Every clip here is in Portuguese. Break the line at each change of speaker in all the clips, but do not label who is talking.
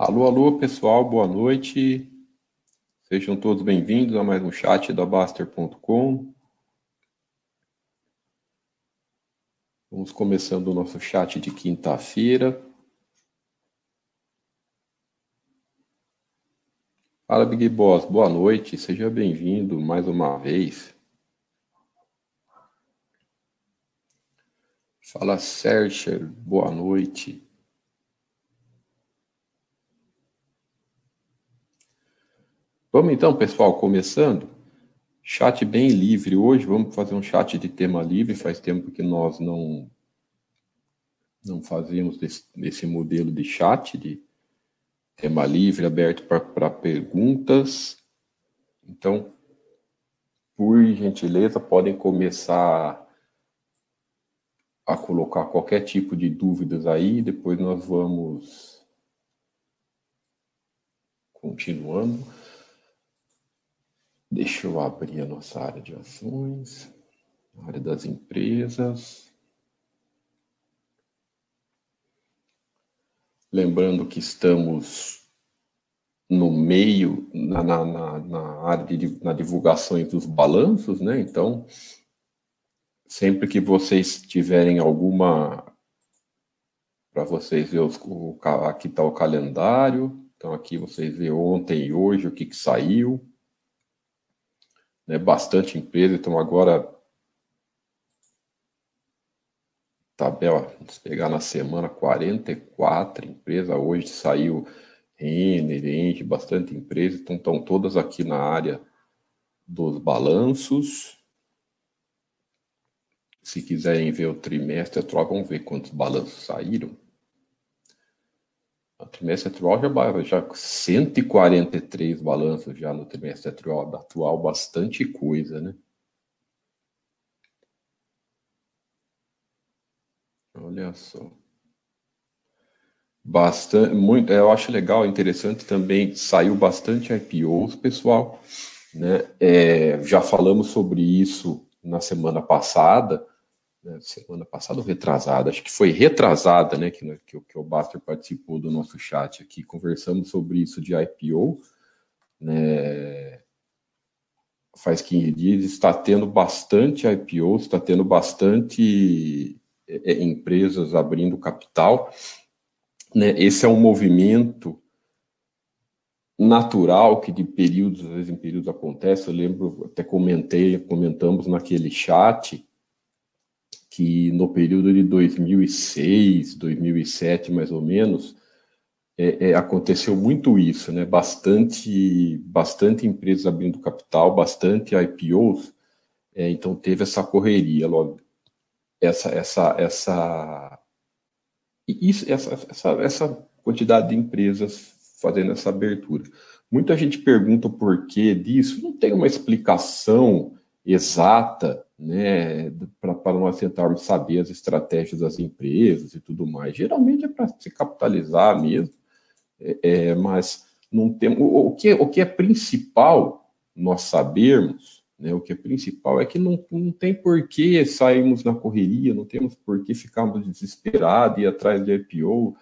Alô, alô, pessoal, boa noite. Sejam todos bem-vindos a mais um chat da Baster.com. Vamos começando o nosso chat de quinta-feira. Fala, Big Boss, boa noite, seja bem-vindo mais uma vez. Fala, Sérgio, boa noite. Vamos então, pessoal, começando. Chat bem livre hoje. Vamos fazer um chat de tema livre. Faz tempo que nós não não fazemos desse, desse modelo de chat de tema livre aberto para perguntas. Então, por gentileza, podem começar a colocar qualquer tipo de dúvidas aí. Depois nós vamos continuando. Deixa eu abrir a nossa área de ações, área das empresas. Lembrando que estamos no meio, na, na, na área de na divulgações dos balanços, né? Então, sempre que vocês tiverem alguma. Para vocês ver os, o, aqui está o calendário. Então, aqui vocês vê ontem e hoje o que, que saiu né, bastante empresa, então agora tabela, vamos pegar na semana 44 empresas, hoje saiu Renner, Engie, bastante empresa, então estão todas aqui na área dos balanços. Se quiserem ver o trimestre atual, vamos ver quantos balanços saíram. Trimestre atual já, já 143 balanços já no trimestre atual, atual bastante coisa, né? Olha só. Bastante, muito, eu acho legal, interessante também, saiu bastante IPOs, pessoal, né? É, já falamos sobre isso na semana passada, né, semana passada ou retrasada, acho que foi retrasada, né, que, que, que o Baster participou do nosso chat aqui, conversamos sobre isso de IPO, né, faz 15 dias, está tendo bastante IPO, está tendo bastante é, é, empresas abrindo capital, né, esse é um movimento natural que de períodos, às vezes em períodos acontece, eu lembro, até comentei, comentamos naquele chat, que no período de 2006, 2007, mais ou menos, é, é, aconteceu muito isso, né? Bastante, bastante empresas abrindo capital, bastante IPOs, é, então teve essa correria, logo, essa, essa, essa, isso, essa, essa, essa quantidade de empresas fazendo essa abertura. Muita gente pergunta o porquê disso, não tem uma explicação exata né, para nós tentarmos saber as estratégias das empresas e tudo mais. Geralmente é para se capitalizar mesmo, é, é, mas não tem, o, o, que, o que é principal nós sabermos, né, o que é principal é que não, não tem por que sairmos na correria, não temos por que ficarmos desesperados e atrás de IPO,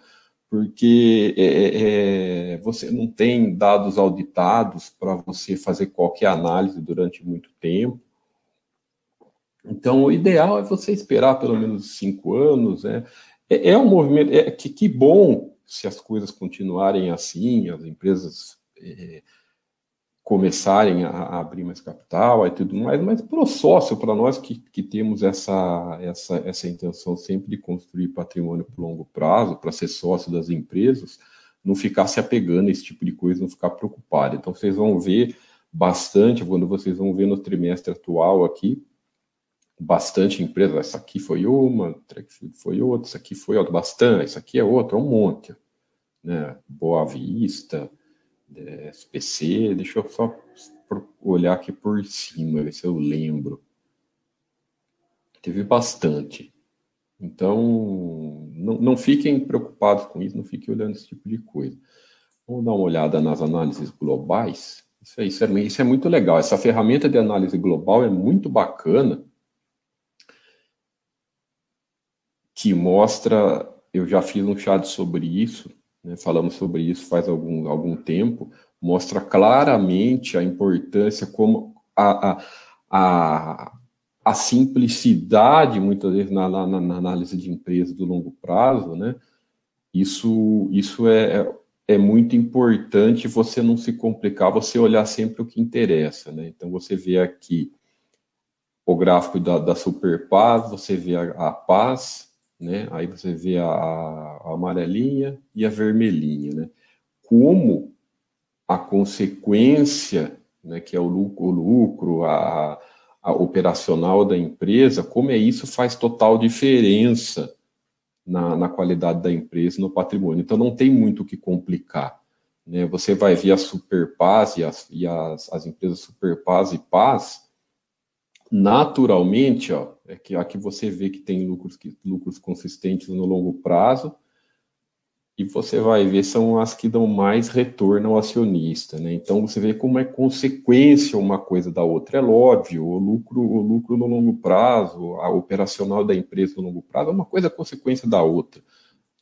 porque é, é, é, você não tem dados auditados para você fazer qualquer análise durante muito tempo. Então, o ideal é você esperar pelo menos cinco anos. Né? É, é um movimento é, que, que bom se as coisas continuarem assim, as empresas é, começarem a, a, abrir mais capital e tudo mais, mas para o sócio, para nós que, que temos essa, essa, essa intenção sempre de construir patrimônio por longo prazo, para ser sócio das empresas, não ficar se apegando a esse tipo de coisa, não ficar preocupado. Então, vocês vão ver bastante, quando vocês vão ver no trimestre atual aqui, bastante empresa. Essa aqui foi uma, foi outra, essa aqui foi outra, bastante, essa aqui é outra, um monte. Né? Boa Vista, é, SPC, deixa eu só olhar aqui por cima, ver se eu lembro. Teve bastante. Então, não, não fiquem preocupados com isso, não fiquem olhando esse tipo de coisa. Vamos dar uma olhada nas análises globais. Isso é, isso é, isso é muito legal. Essa ferramenta de análise global é muito bacana que mostra, eu já fiz um chat sobre isso, né, falamos sobre isso faz algum, algum tempo, mostra claramente a importância como a, a, a, a simplicidade, muitas vezes, na, na, na, análise de empresa do longo prazo, né? Isso, isso é, é, é muito importante você não se complicar, você olhar sempre o que interessa, né? Então, você vê aqui o gráfico da, da Super Paz, você vê a, a Paz, né? Aí você vê a, a, amarelinha e a vermelhinha, né? Como a consequência, né, que é o lucro, o lucro a, a operacional da empresa, como é isso faz total diferença na, na qualidade da empresa, no patrimônio. Então não tem muito o que complicar. Né? Você vai ver a Superpaz e, as, e as, as empresas Superpaz e Paz, naturalmente, ó, é que aqui você vê que tem lucros, lucros consistentes no longo prazo, e você vai ver são as que dão mais retorno ao acionista, né? Então você vê como é consequência uma coisa da outra. É óbvio, o lucro, o lucro no longo prazo, a operacional da empresa no longo prazo é uma coisa consequência da outra,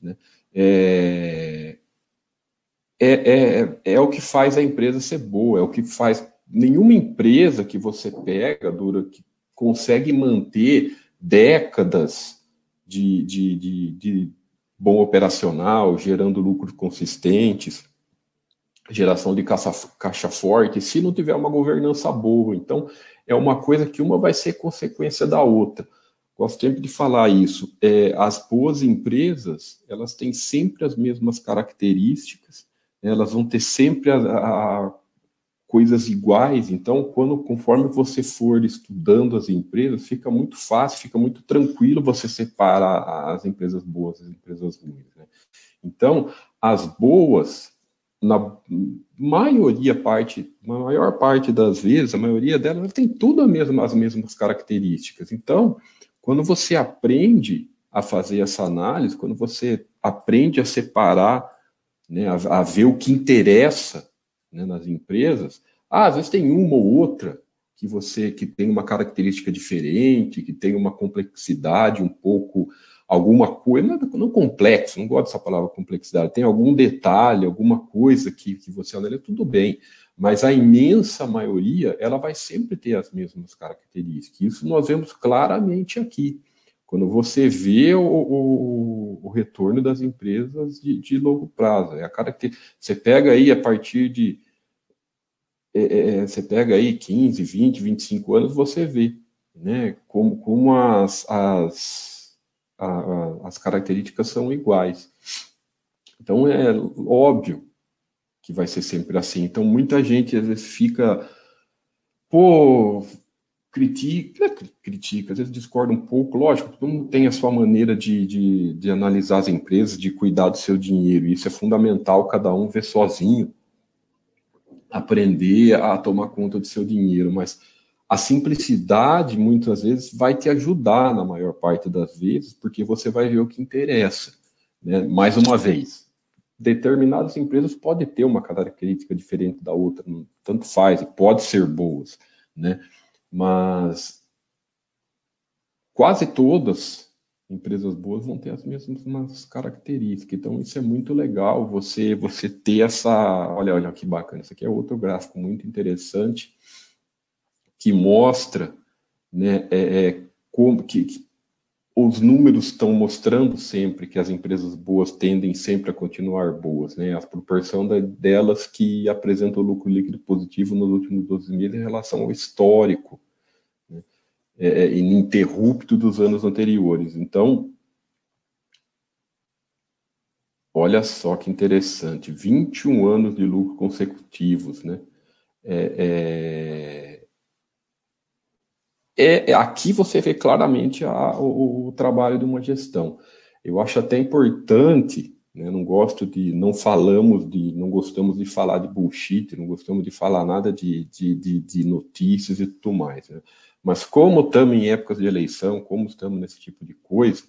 né? É, é, é, é o que faz a empresa ser boa, é o que faz nenhuma empresa que você pega dura que consegue manter décadas de, de, de, de bom operacional, gerando lucros consistentes, geração de caixa, forte, se não tiver uma governança boa. Então, é uma coisa que uma vai ser consequência da outra. Gosto sempre de falar isso. É, as boas empresas, elas têm sempre as mesmas características, né? elas vão ter sempre a, a coisas iguais. Então, quando conforme você for estudando as empresas, fica muito fácil, fica muito tranquilo você separar as empresas boas das empresas ruins. Né? Então, as boas, na maioria parte, na maior parte das vezes, a maioria delas tem tudo a mesma, as mesmas características. Então, quando você aprende a fazer essa análise, quando você aprende a separar, né, a, a ver o que interessa né, nas empresas, ah, às vezes tem uma ou outra que você que tem uma característica diferente, que tem uma complexidade um pouco, alguma coisa, não, não complexo, não gosto dessa palavra complexidade, tem algum detalhe, alguma coisa que, que você analisa, tudo bem, mas a imensa maioria, ela vai sempre ter as mesmas características. Isso nós vemos claramente aqui. Quando você vê o, o, o retorno das empresas de, de longo prazo, é a característica. Você pega aí a partir de é, é, é, você pega aí 15, 20, 25 anos, você vê né, como, como as, as, a, as características são iguais. Então é óbvio que vai ser sempre assim. Então muita gente às vezes fica, pô, critica, critica, às vezes discorda um pouco, lógico, todo mundo tem a sua maneira de, de, de analisar as empresas, de cuidar do seu dinheiro, isso é fundamental, cada um ver sozinho aprender a tomar conta do seu dinheiro, mas a simplicidade muitas vezes vai te ajudar na maior parte das vezes, porque você vai ver o que interessa. Né? Mais uma vez, determinadas empresas podem ter uma característica diferente da outra, tanto faz, pode ser boas, né? mas quase todas empresas boas vão ter as mesmas características. Então isso é muito legal você você ter essa, olha, olha que bacana, isso aqui é outro gráfico muito interessante que mostra, né, é, é como que, que os números estão mostrando sempre que as empresas boas tendem sempre a continuar boas, né? A proporção delas que apresentam lucro líquido positivo nos últimos 12 meses em relação ao histórico é, é, ininterrupto dos anos anteriores. Então, olha só que interessante, 21 anos de lucro consecutivos, né? É, é, é, aqui você vê claramente a, o, o, trabalho de uma gestão. Eu acho até importante, né, não gosto de, não falamos de, não gostamos de falar de bullshit, não gostamos de falar nada de, de, de, de notícias e tudo mais. Né? Mas como estamos em épocas de eleição, como estamos nesse tipo de coisa,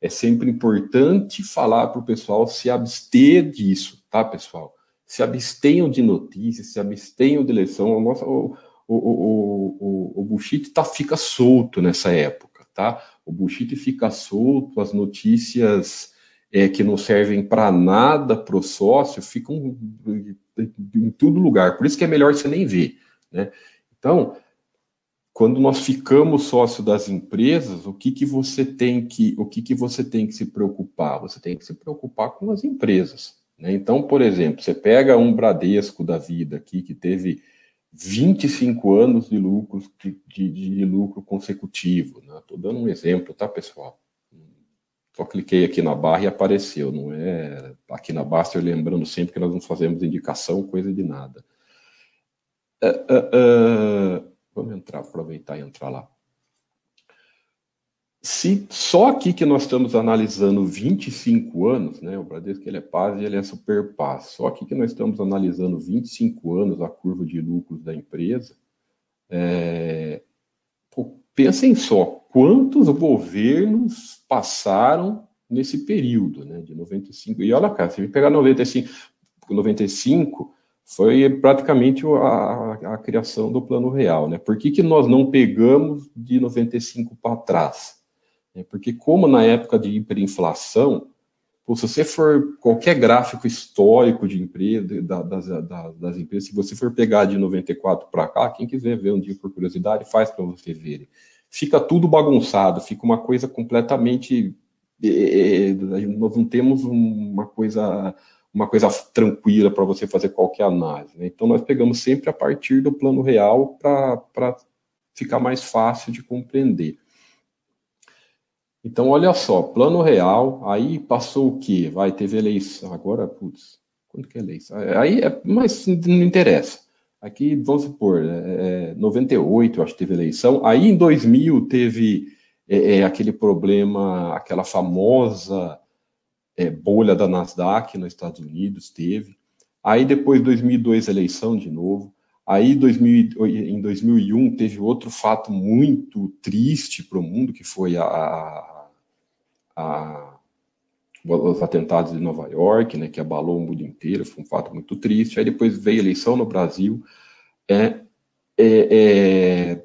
é sempre importante falar para o pessoal se abster disso, tá, pessoal? Se abstenham de notícias, se abstenham de eleição. O, nosso, o, o, o, o, bullshit tá, fica solto nessa época, tá? O bullshit fica solto, as notícias é, que não servem para nada para o sócio ficam em todo lugar. Por isso que é melhor você nem ver. Né? Então, quando nós ficamos sócio das empresas, o que, que você tem que o que, que você tem que se preocupar? Você tem que se preocupar com as empresas. Né? Então, por exemplo, você pega um Bradesco da vida aqui que teve 25 anos de lucro, de, de, de lucro consecutivo. Estou né? dando um exemplo, tá, pessoal? Só cliquei aqui na barra e apareceu, não é aqui na barra, eu lembrando sempre que nós não fazemos indicação, coisa de nada. Uh, uh, uh, vamos entrar, aproveitar e entrar lá. Se só aqui que nós estamos analisando 25 anos, né? O Bradesco ele é paz e ele é super paz. Só aqui que nós estamos analisando 25 anos a curva de lucros da empresa. É, pô, pensem só, quantos governos passaram nesse período, né? De 95. E olha cá, se me pegar 95, 95 foi praticamente a, a, criação do plano real, né? Por que, que nós não pegamos de 95 para trás? É porque, como na época de hiperinflação, se você for qualquer gráfico histórico de empresa, da, das, das, empresas, se você for pegar de 94 para cá, quem quiser ver um dia por curiosidade, faz para você verem. Fica tudo bagunçado, fica uma coisa completamente. É, é nós não temos uma coisa uma coisa tranquila para você fazer qualquer análise. Né? Então, nós pegamos sempre a partir do plano real para ficar mais fácil de compreender. Então, olha só, plano real, aí passou o quê? Vai, teve eleição, agora, putz, quando que é eleição? Aí, é, mas não interessa. Aqui, vamos supor, é, 98, é, eu acho que teve eleição. Aí, em 2000, teve é, é, aquele problema, aquela famosa é, bolha da Nasdaq nos Estados Unidos, teve. Aí, depois, 2002, eleição de novo. Aí, 2000, em 2001, teve outro fato muito triste para o mundo, que foi a, a, os atentados de Nova York, né, que abalou o mundo inteiro, foi um fato muito triste. Aí depois veio a eleição no Brasil. É, é, é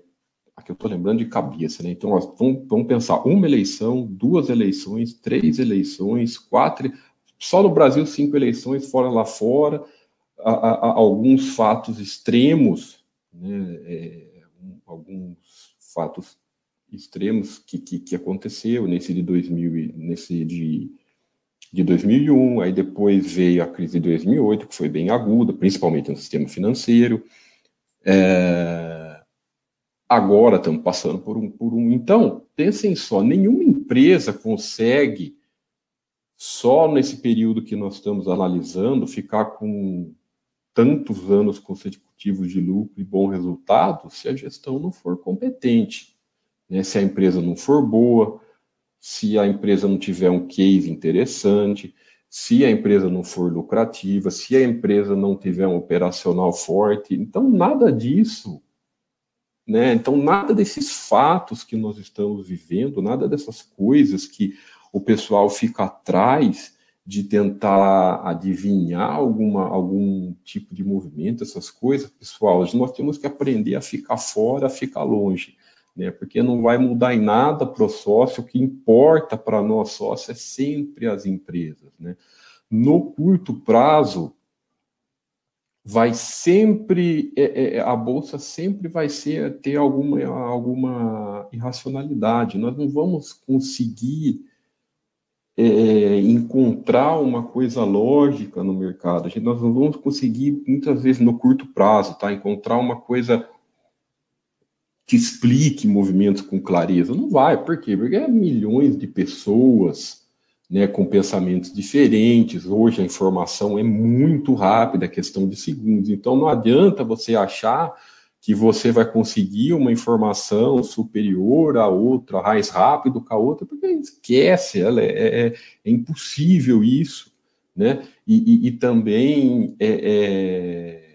aqui eu estou lembrando de cabeça, né? Então, vamos, vamos pensar: uma eleição, duas eleições, três eleições, quatro. Só no Brasil, cinco eleições, fora lá fora, a, a, a alguns fatos extremos, né? É, alguns fatos extremos que, que, que, aconteceu nesse de 2000, nesse de, de 2001, aí depois veio a crise de 2008, que foi bem aguda, principalmente no sistema financeiro. É, agora estamos passando por um, por um. Então, pensem só, nenhuma empresa consegue, só nesse período que nós estamos analisando, ficar com tantos anos consecutivos de lucro e bom resultado se a gestão não for competente né, se a empresa não for boa, se a empresa não tiver um case interessante, se a empresa não for lucrativa, se a empresa não tiver um operacional forte. Então, nada disso, né? Então, nada desses fatos que nós estamos vivendo, nada dessas coisas que o pessoal fica atrás de tentar adivinhar alguma, algum tipo de movimento, essas coisas, pessoal, nós temos que aprender a ficar fora, a ficar longe né? Porque não vai mudar em nada para o sócio, o que importa para nós sócios é sempre as empresas, né? No curto prazo, vai sempre é, é, a bolsa sempre vai ser ter alguma alguma irracionalidade. Nós não vamos conseguir é, encontrar uma coisa lógica no mercado. Gente, nós não vamos conseguir muitas vezes no curto prazo, tá? Encontrar uma coisa que explique movimentos com clareza. Não vai, por quê? Porque é milhões de pessoas né, com pensamentos diferentes. Hoje a informação é muito rápida, é questão de segundos. Então não adianta você achar que você vai conseguir uma informação superior à outra, mais rápido que a outra, porque esquece, ela é, é, é impossível isso, né? E, e, e também é, é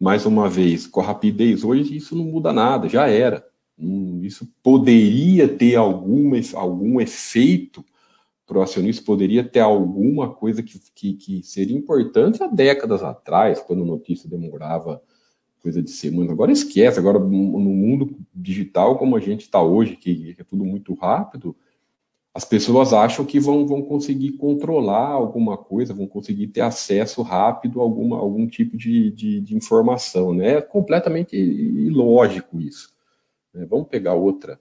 mais uma vez, com a rapidez hoje, isso não muda nada, já era. Hum, isso poderia ter alguma, algum efeito para o acionista, poderia ter alguma coisa que, que, que, seria importante há décadas atrás, quando a notícia demorava coisa de semana. Agora esquece, agora no mundo digital como a gente está hoje, que, é tudo muito rápido, as pessoas acham que vão, vão conseguir controlar alguma coisa, vão conseguir ter acesso rápido a alguma, algum tipo de, de, de informação. Né? É completamente ilógico isso. Né? Vamos pegar outra,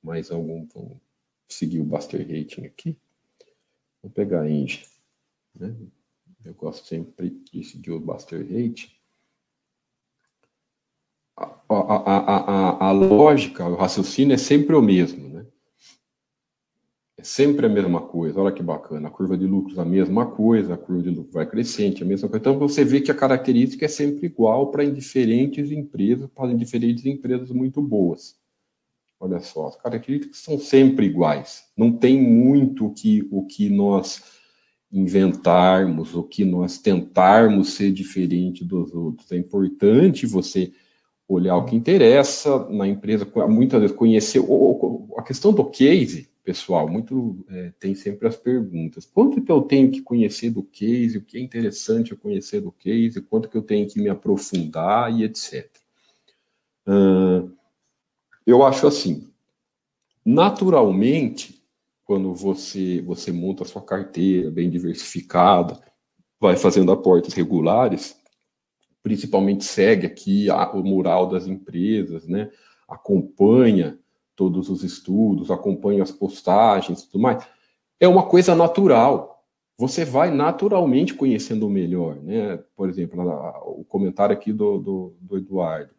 mais algum, vamos seguir o Buster Rating aqui. Vamos pegar a Inge. Né? Eu gosto sempre de seguir o Buster Rating. A, a, a, a, lógica, o raciocínio é sempre o mesmo. É sempre a mesma coisa. Olha que bacana. A curva de lucros a mesma coisa, a curva de lucros vai crescente, a mesma coisa. Então você vê que a característica é sempre igual para diferentes empresas, para diferentes empresas muito boas. Olha só, as características são sempre iguais. Não tem muito o que, o que nós inventarmos, o que nós tentarmos ser diferente dos outros. É importante você olhar o que interessa na empresa, muitas vezes conhecer a questão do case pessoal, muito é, tem sempre as perguntas. Quanto que eu tenho que conhecer do case, o que é interessante eu conhecer do case, quanto que eu tenho que me aprofundar e etc. Uh, eu acho assim, naturalmente, quando você, você monta a sua carteira bem diversificada, vai fazendo aportes regulares, principalmente segue aqui a, o mural das empresas, né? acompanha todos os estudos, acompanho as postagens tudo mais, é uma coisa natural. Você vai naturalmente conhecendo melhor, né? Por exemplo, o comentário aqui do, do, do Eduardo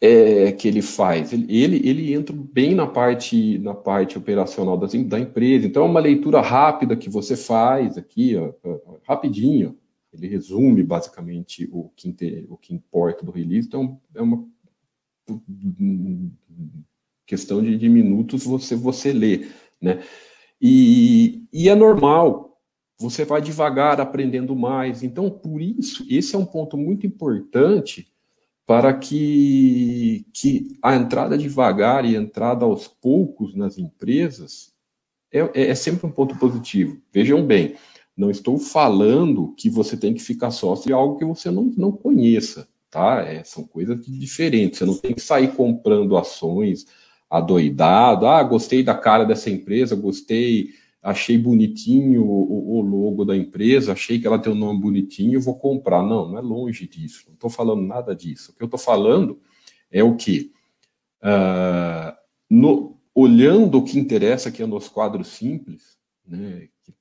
é, que ele faz, ele, ele, entra bem na parte na parte operacional das, da empresa. Então, é uma leitura rápida que você faz aqui, ó, rapidinho. Ele resume basicamente o que, o que importa do release. Então, é uma questão de, de minutos você você lê, né? E, e é normal, você vai devagar aprendendo mais. Então, por isso, esse é um ponto muito importante para que, que a entrada devagar e a entrada aos poucos nas empresas é, é, é sempre um ponto positivo. Vejam bem, não estou falando que você tem que ficar sócio de algo que você não, não conheça tá? É, são coisas diferentes. Você não tem que sair comprando ações adoidado. Ah, gostei da cara dessa empresa, gostei, achei bonitinho o, o logo da empresa, achei que ela tem um nome bonitinho, vou comprar. Não, não é longe disso. Não estou falando nada disso. O que eu estou falando é o que? Uh, no, olhando o que interessa aqui nos quadros simples, né, que,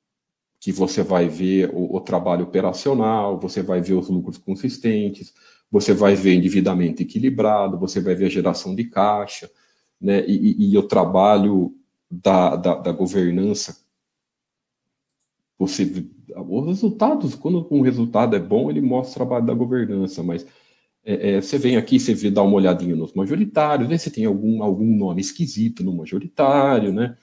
que você vai ver o, o, trabalho operacional, você vai ver os lucros consistentes, você vai ver endividamento equilibrado, você vai ver a geração de caixa, né, e, e, e o trabalho da, da, da, governança. Você, os resultados, quando um resultado é bom, ele mostra o trabalho da governança, mas é, é, você vem aqui, você vê, dá uma olhadinha nos majoritários, vê se tem algum, algum nome esquisito no majoritário, né?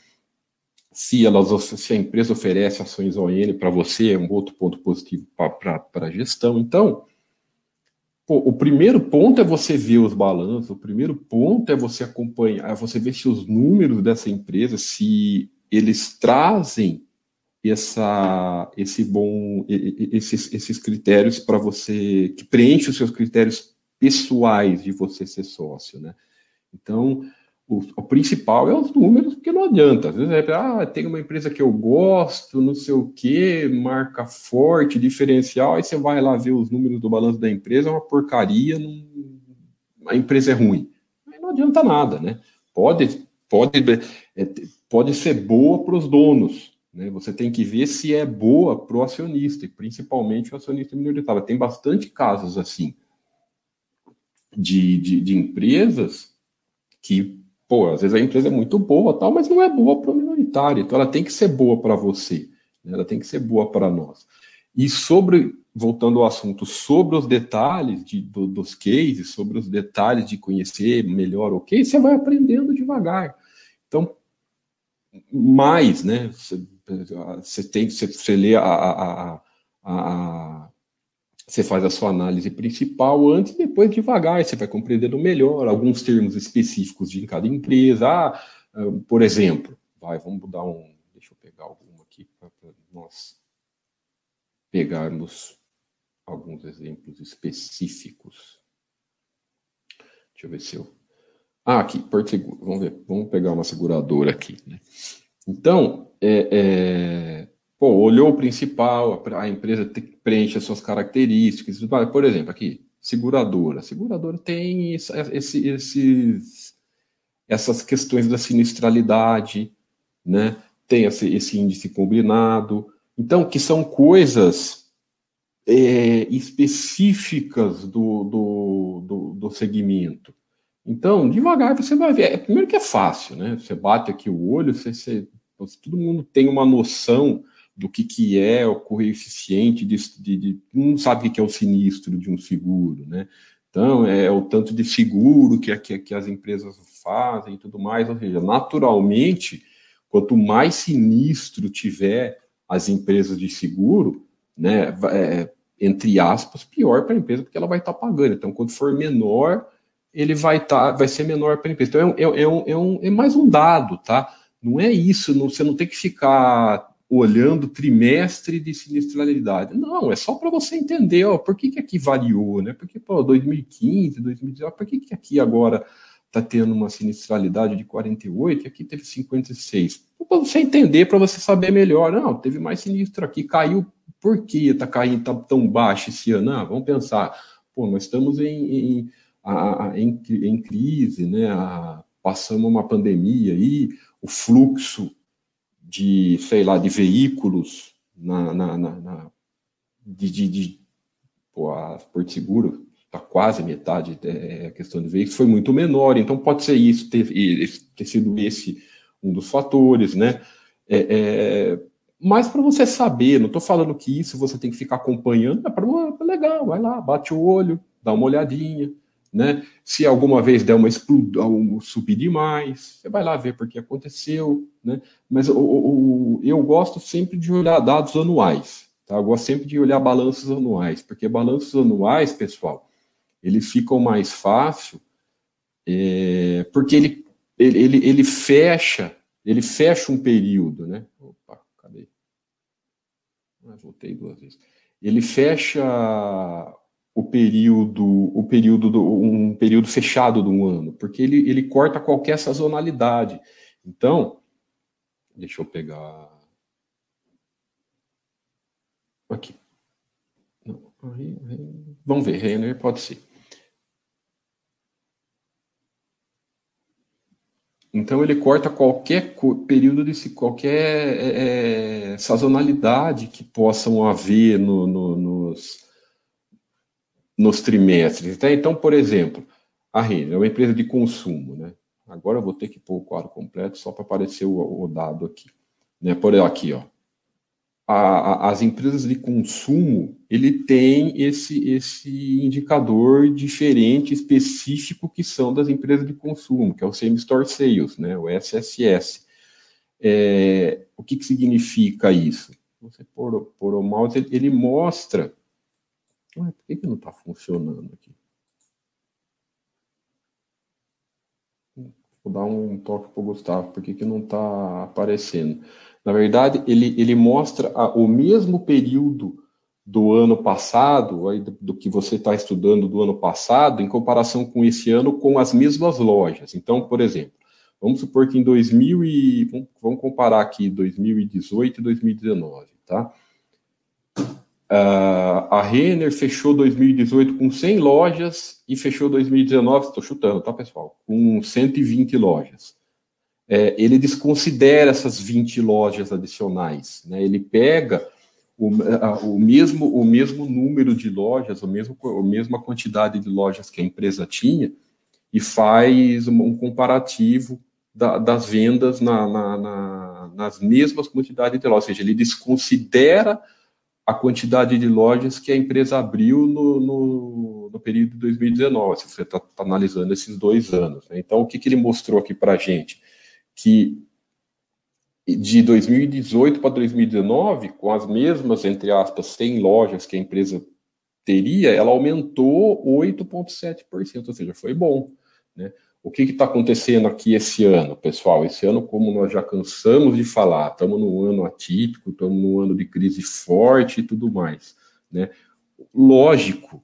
Se, elas, se a empresa oferece ações ON para você, é um outro ponto positivo para a gestão. Então, o primeiro ponto é você ver os balanços, o primeiro ponto é você acompanhar, é você ver se os números dessa empresa, se eles trazem essa, esse bom, esses, esses critérios para você, que preenche os seus critérios pessoais de você ser sócio, né? Então, o, o, principal é os números, porque não adianta. Às vezes é, ah, tem uma empresa que eu gosto, não sei o quê, marca forte, diferencial, aí você vai lá ver os números do balanço da empresa, é uma porcaria, não... a empresa é ruim. Aí não adianta nada, né? Pode, pode, é, pode ser boa para os donos, né? Você tem que ver se é boa para o acionista, e principalmente o acionista minoritário. Tem bastante casos assim de, de, de empresas que pô, às vezes a empresa é muito boa, tal, mas não é boa para o minoritário. Então ela tem que ser boa para você, né? ela tem que ser boa para nós. E sobre, voltando ao assunto, sobre os detalhes de, do, dos cases, sobre os detalhes de conhecer melhor o case, você vai aprendendo devagar. Então, mais, né? Você, tem, você, você lê a, a, a, a você faz a sua análise principal antes e depois devagar você vai compreendendo melhor alguns termos específicos de cada empresa. Ah, ah por exemplo, vai, vamos dar um. Deixa eu pegar alguma aqui para nós pegarmos alguns exemplos específicos. Deixa eu ver se eu Ah, aqui, Porto Seguro. Vamos ver, vamos pegar uma seguradora aqui. Né? Então, é, é, pô, olhou o principal, a empresa preenche as suas características. Por exemplo, aqui, seguradora. Seguradora tem esse, esses, essas questões da sinistralidade, né? tem esse, esse índice combinado. Então, que são coisas é, específicas do, do, do, do, segmento. Então, devagar você vai ver. É, primeiro que é fácil, né? Você bate aqui o olho, você, você, todo mundo tem uma noção do que, que é o coeficiente de, de, de não sabe o que é o sinistro de um seguro, né? Então, é o tanto de seguro que, que, que as empresas fazem e tudo mais, ou seja, naturalmente, quanto mais sinistro tiver as empresas de seguro, né, é, entre aspas, pior para a empresa, porque ela vai estar tá pagando. Então, quando for menor, ele vai estar, tá, vai ser menor para a empresa. Então, é, é, é, um, é, um, é mais um dado, tá? Não é isso, não, você não tem que ficar olhando trimestre de sinistralidade. Não, é só para você entender, ó, por que, que aqui variou, né? Porque, pô, 2015, 2019, por que, que aqui agora está tendo uma sinistralidade de 48 e aqui teve 56? Para você entender, para você saber melhor. Não, teve mais sinistro aqui, caiu por que está caindo tá tão baixo esse ano? Ah, vamos pensar, pô, nós estamos em, em, em, em crise, né? A, passamos uma pandemia aí, o fluxo de, sei lá, de veículos na, na, na, na de, de, de pô, a Porto Seguro está quase metade é, a questão de veículos foi muito menor, então pode ser isso ter, ter sido esse um dos fatores, né? É, é, mas para você saber, não estou falando que isso você tem que ficar acompanhando, é para é legal, vai lá, bate o olho, dá uma olhadinha, né? Se alguma vez der uma explosão, subir demais, você vai lá ver porque aconteceu, né? Mas o, o, eu gosto sempre de olhar dados anuais, tá? Eu gosto sempre de olhar balanços anuais, porque balanços anuais, pessoal, eles ficam mais fácil, é, porque ele, ele, ele, ele fecha, ele fecha um período, né? Opa, cadê? Ah, voltei duas vezes. Ele fecha o período, o período do, um período fechado de um ano, porque ele, ele corta qualquer sazonalidade. Então, deixa eu pegar aqui. Vamos ver, Renner pode ser. Então ele corta qualquer período de qualquer é, é, sazonalidade que possam haver no, no, nos, nos trimestres. Tá? Então, por exemplo, a Renner é uma empresa de consumo, né? Agora eu vou ter que pôr o quadro completo só para aparecer o, o, dado aqui. Né? Por aqui, ó. A, a, as empresas de consumo, ele tem esse, esse indicador diferente, específico, que são das empresas de consumo, que é o Same Store Sales, né? o SSS. É, o que, que significa isso? Você pôr o mouse, ele, ele mostra Ué, por que, que não está funcionando aqui? Vou dar um toque para o Gustavo, por que, que não está aparecendo? Na verdade, ele, ele mostra a, o mesmo período do ano passado, aí do, do que você está estudando do ano passado, em comparação com esse ano, com as mesmas lojas. Então, por exemplo, vamos supor que em 2000 e vamos, vamos comparar aqui 2018 e 2019, tá? Uh, a Renner fechou 2018 com 100 lojas e fechou 2019, estou chutando, tá, pessoal? Com 120 lojas. É, ele desconsidera essas 20 lojas adicionais. Né? Ele pega o, o, mesmo, o mesmo número de lojas, o mesmo, a mesma quantidade de lojas que a empresa tinha e faz um, um comparativo da, das vendas na, na, na, nas mesmas quantidades de lojas. Ou seja, ele desconsidera a quantidade de lojas que a empresa abriu no, no, no período de 2019, se você está tá analisando esses dois anos. Né? Então, o que, que ele mostrou aqui para a gente? Que de 2018 para 2019, com as mesmas, entre aspas, 100 lojas que a empresa teria, ela aumentou 8,7%, ou seja, foi bom. Né? O que está acontecendo aqui esse ano, pessoal? Esse ano, como nós já cansamos de falar, estamos num ano atípico, estamos num ano de crise forte e tudo mais. Né? Lógico,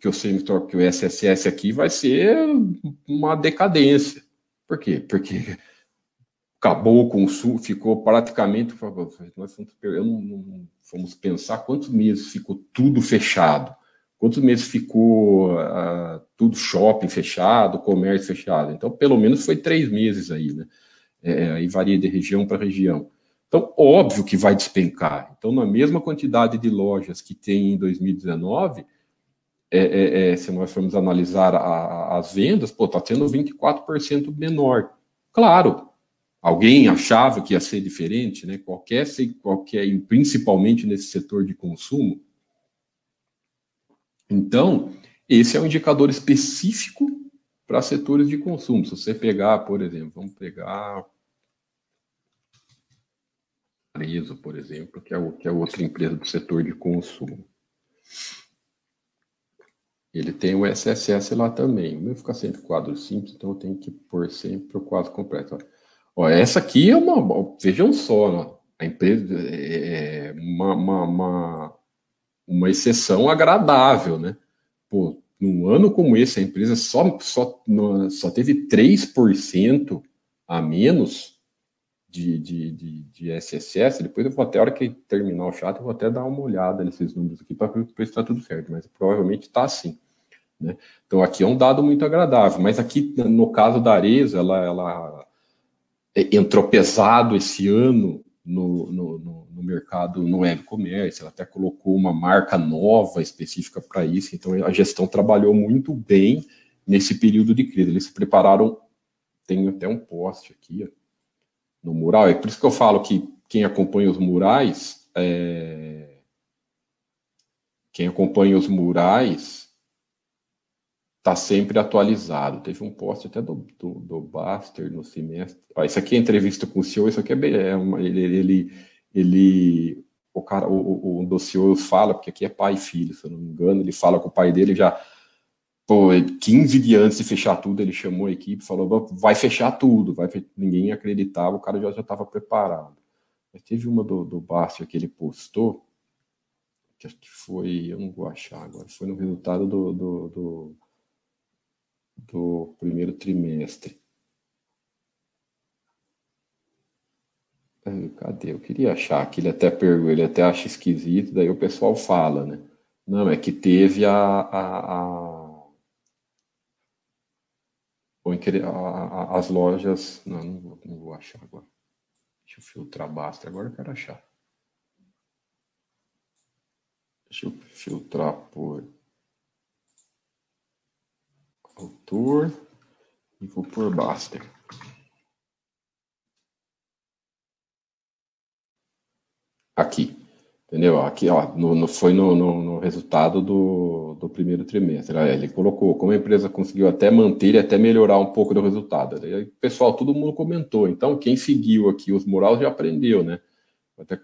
que o semitor, que o SSS aqui vai ser uma decadência. Por quê? Porque acabou o consumo, ficou praticamente. Nós fomos, não, não, fomos pensar quantos meses ficou tudo fechado, quantos meses ficou uh, tudo shopping fechado, comércio fechado. Então, pelo menos foi três meses aí, né? É, aí varia de região para região. Então, óbvio que vai despencar. Então, na mesma quantidade de lojas que tem em 2019, é, é, é, se nós formos analisar a, a, as vendas, pô, está tendo 24% menor. Claro, alguém achava que ia ser diferente, né? Qualquer, qualquer, principalmente nesse setor de consumo. Então, esse é um indicador específico para setores de consumo. Se você pegar, por exemplo, vamos pegar Arezo, por exemplo, que é, o, que é outra empresa do setor de consumo. Ele tem o SSS lá também. O meu fica sempre quadro simples, então eu tenho que pôr sempre o quadro completo. Ó, essa aqui é uma. Vejam só, a empresa é, é uma, uma, uma, uma, exceção agradável, né? Pô, num ano como esse, a empresa só, só, só teve 3% a menos de, de, de, de, SSS. Depois eu vou até, a hora que terminar o chat, eu vou até dar uma olhada nesses números aqui para ver se está tudo certo, mas provavelmente está assim. Né? Então aqui é um dado muito agradável, mas aqui no caso da Areza, ela, ela é, entrou pesado esse ano no, no, no, mercado no e-commerce, ela até colocou uma marca nova específica para isso, então a gestão trabalhou muito bem nesse período de crise. Eles se prepararam, tem até um post aqui ó, no mural, é por isso que eu falo que quem acompanha os murais, é... quem acompanha os murais está sempre atualizado. Teve um post até do, do, do Baster no semestre. Ah, isso aqui é entrevista com o CEO, isso aqui é, é uma, ele, ele, ele, o cara, o, o, o fala, porque aqui é pai e filho, se eu não me engano, ele fala com o pai dele já, pô, 15 dias antes de fechar tudo, ele chamou a equipe, falou, vai fechar tudo, vai, ninguém acreditava, o cara já estava preparado. Mas teve uma do, do Baster que ele postou, que acho que foi, eu não vou achar agora, foi no resultado do, do, do do primeiro trimestre. Cadê? Eu queria achar que ele até pergunta, ele até acha esquisito, daí o pessoal fala, né? Não, é que teve a, a, a, as lojas. Não, não vou, não vou achar agora. Deixa eu filtrar basta. Agora eu quero achar. Deixa eu filtrar por autor e vou por Baster. Aqui, entendeu? Aqui, ó, no, no foi no, no, no, resultado do, do primeiro trimestre. Ele colocou como a empresa conseguiu até manter e até melhorar um pouco do resultado. Pessoal, todo mundo comentou. Então, quem seguiu aqui os murais já aprendeu, né? Até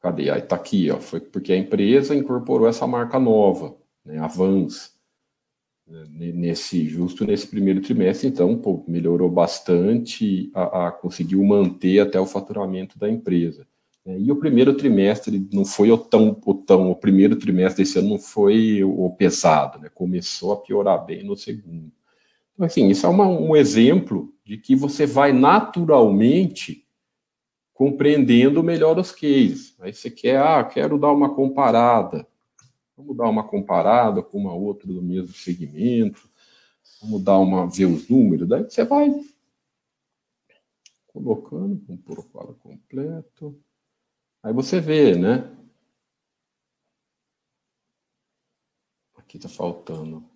Cadê? Aí tá aqui, ó. Foi porque a empresa incorporou essa marca nova, né? Avance nesse justo nesse primeiro trimestre, então pô, melhorou bastante, a, a, conseguiu manter até o faturamento da empresa. Né? E o primeiro trimestre não foi o tão, o tão, o primeiro trimestre desse ano não foi o pesado, né? começou a piorar bem no segundo. Então, assim, isso é uma, um exemplo de que você vai naturalmente compreendendo melhor os cases. Aí você quer, ah, quero dar uma comparada. Vamos dar uma comparada com uma outra do mesmo segmento. Vamos dar uma ver os números. Daí você vai colocando com o quadro completo. Aí você vê, né? Aqui está faltando.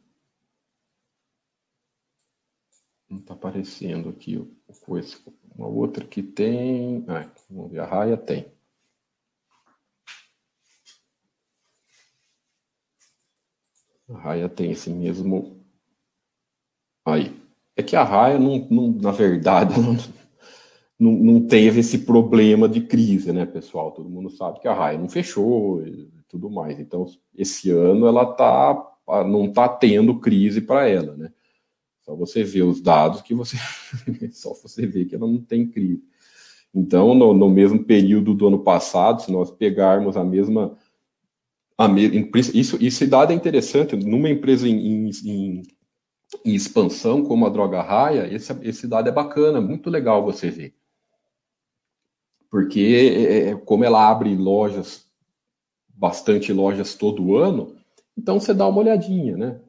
Não está aparecendo aqui o coisa. Uma outra que tem. Ah, vamos ver, a raia tem. A raia tem esse mesmo. Aí. É que a raia, não, não na verdade, não, não, teve esse problema de crise, né, pessoal? Todo mundo sabe que a raia não fechou e tudo mais. Então, esse ano ela tá, não está tendo crise para ela, né? Só você ver os dados que você. só você vê que ela não tem crise. Então, no, no mesmo período do ano passado, se nós pegarmos a mesma isso, esse dado é interessante. Numa empresa em, em, em expansão como a Droga Raia, esse, esse dado é bacana, muito legal você ver. Porque, é, é, como ela abre lojas, bastante lojas todo ano, então você dá uma olhadinha, né?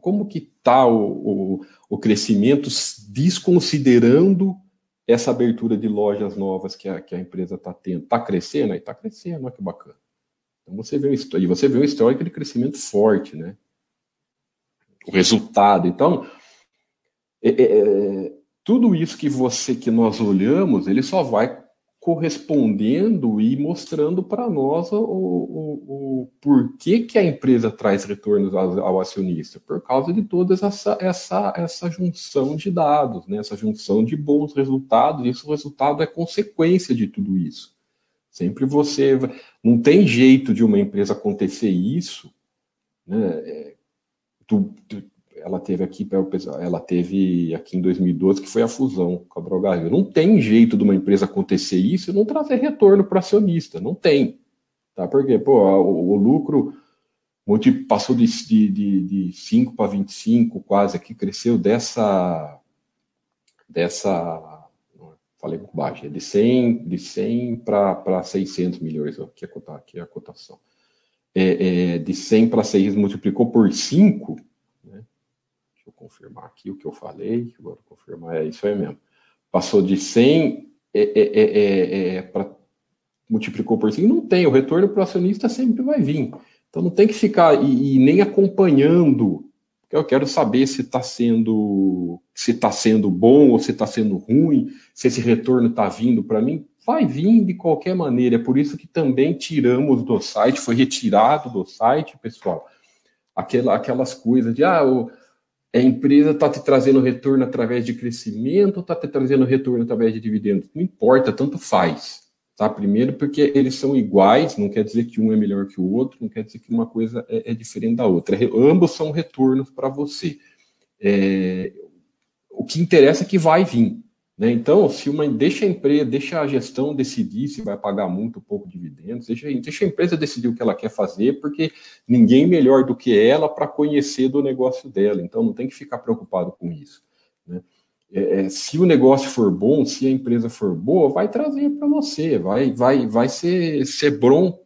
Como que está o, o, o crescimento desconsiderando essa abertura de lojas novas que a, que a empresa está tendo? Está crescendo? Está crescendo, olha que bacana. Então você vê um, e você vê um histórico de crescimento forte, né? O resultado. Então, é, é, é, tudo isso que você que nós olhamos, ele só vai correspondendo e mostrando para nós o, o, o, porquê que a empresa traz retornos ao, ao, acionista, por causa de toda essa, essa, essa junção de dados, né? essa junção de bons resultados, e esse resultado é consequência de tudo isso. Sempre você. Não tem jeito de uma empresa acontecer isso. Né? É, ela teve aqui, ela teve aqui em 2012, que foi a fusão com a Droga Rio. Não tem jeito de uma empresa acontecer isso e não trazer retorno para acionista. Não tem. Tá? Porque, pô, o, o lucro passou de, de, de 5 para 25, quase aqui, cresceu dessa. dessa falei com baixa, de 100, de 100 para 600 milhões, aqui, é aqui é a cotação. É, é, de 100 para 600, multiplicou por 5, né? deixa eu confirmar aqui o que eu falei, agora confirmar, é isso aí mesmo. Passou de 100 é, é, é, é para multiplicou por 5, não tem, o retorno para o acionista sempre vai vir. Então não tem que ficar e, e nem acompanhando eu quero saber se está sendo se está sendo bom ou se está sendo ruim, se esse retorno está vindo para mim. Vai vir de qualquer maneira. É por isso que também tiramos do site, foi retirado do site, pessoal, aquela, aquelas coisas de ah, o, a empresa está te trazendo retorno através de crescimento, está te trazendo retorno através de dividendos. Não importa, tanto faz. Tá? Primeiro, porque eles são iguais, não quer dizer que um é melhor que o outro, não quer dizer que uma coisa é, é diferente da outra. Ambos são retornos para você. É, o que interessa é que vai vir. Né? Então, se uma deixa a empresa, deixa a gestão decidir se vai pagar muito ou pouco dividendos, deixa, deixa a empresa decidir o que ela quer fazer, porque ninguém melhor do que ela para conhecer do negócio dela. Então, não tem que ficar preocupado com isso. É, é, se o negócio for bom, se a empresa for boa, vai trazer para você, vai, vai, vai ser, ser bom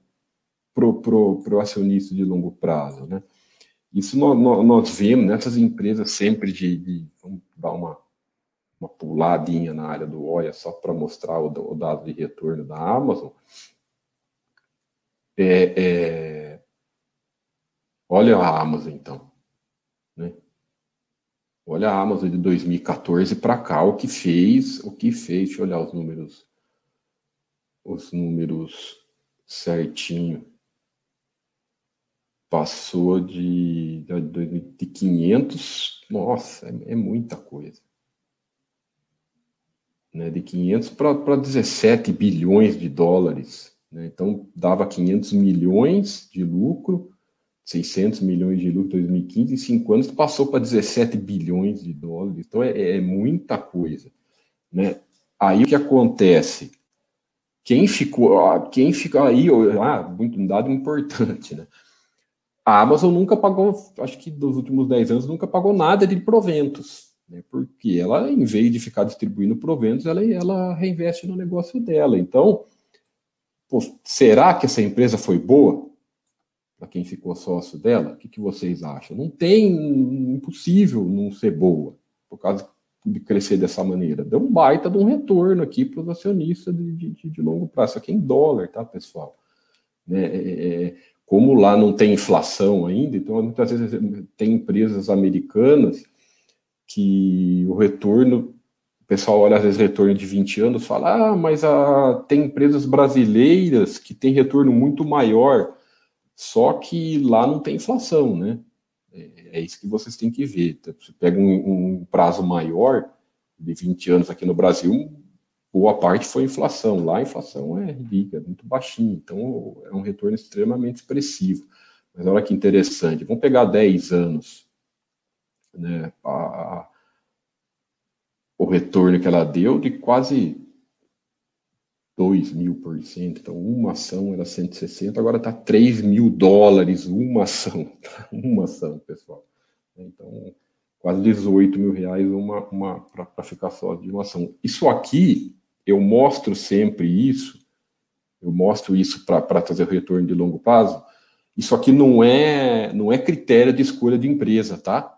para o pro, pro acionista de longo prazo, né? Isso nós, nós vemos nessas empresas sempre de, de, vamos dar uma, uma puladinha na área do OIA só para mostrar o, o, dado de retorno da Amazon. É, é, olha a Amazon então? Olha a Amazon de 2014 para cá, o que fez, o que fez, deixa eu olhar os números, os números certinho. Passou de, de, de 500, nossa, é, é muita coisa. Né, de 500 para 17 bilhões de dólares. Né, então, dava 500 milhões de lucro 600 milhões de lucro em 2015, em cinco anos passou para 17 bilhões de dólares. Então é, é, muita coisa. Né? Aí o que acontece? Quem ficou, quem ficou aí, ah, um dado importante, né? A Amazon nunca pagou, acho que dos últimos 10 anos, nunca pagou nada de proventos, né? Porque ela, em vez de ficar distribuindo proventos, ela, ela reinveste no negócio dela. Então, pô, será que essa empresa foi boa? Para quem ficou sócio dela, o que, que vocês acham? Não tem, impossível não ser boa, por causa de crescer dessa maneira. Deu um baita de um retorno aqui para os acionistas de, de, de, longo prazo, aqui em dólar, tá, pessoal? Né? É, é, é, como lá não tem inflação ainda, então muitas vezes tem empresas americanas que o retorno, o pessoal olha às vezes retorno de 20 anos fala, ah, mas a, tem empresas brasileiras que têm retorno muito maior. Só que lá não tem inflação, né? É, é isso que vocês têm que ver. Então, você pega um, um, prazo maior, de 20 anos aqui no Brasil, boa parte foi inflação. Lá a inflação é ridícula, muito baixinha. Então é um retorno extremamente expressivo. Mas olha que interessante. Vamos pegar 10 anos, né? A, o retorno que ela deu de quase 2 mil por cento. Então, uma ação era 160, agora está 3 mil dólares uma ação. uma ação, pessoal. Então, quase 18 mil reais uma, uma para ficar só de uma ação. Isso aqui, eu mostro sempre isso, eu mostro isso para trazer o retorno de longo prazo. Isso aqui não é, não é critério de escolha de empresa, tá?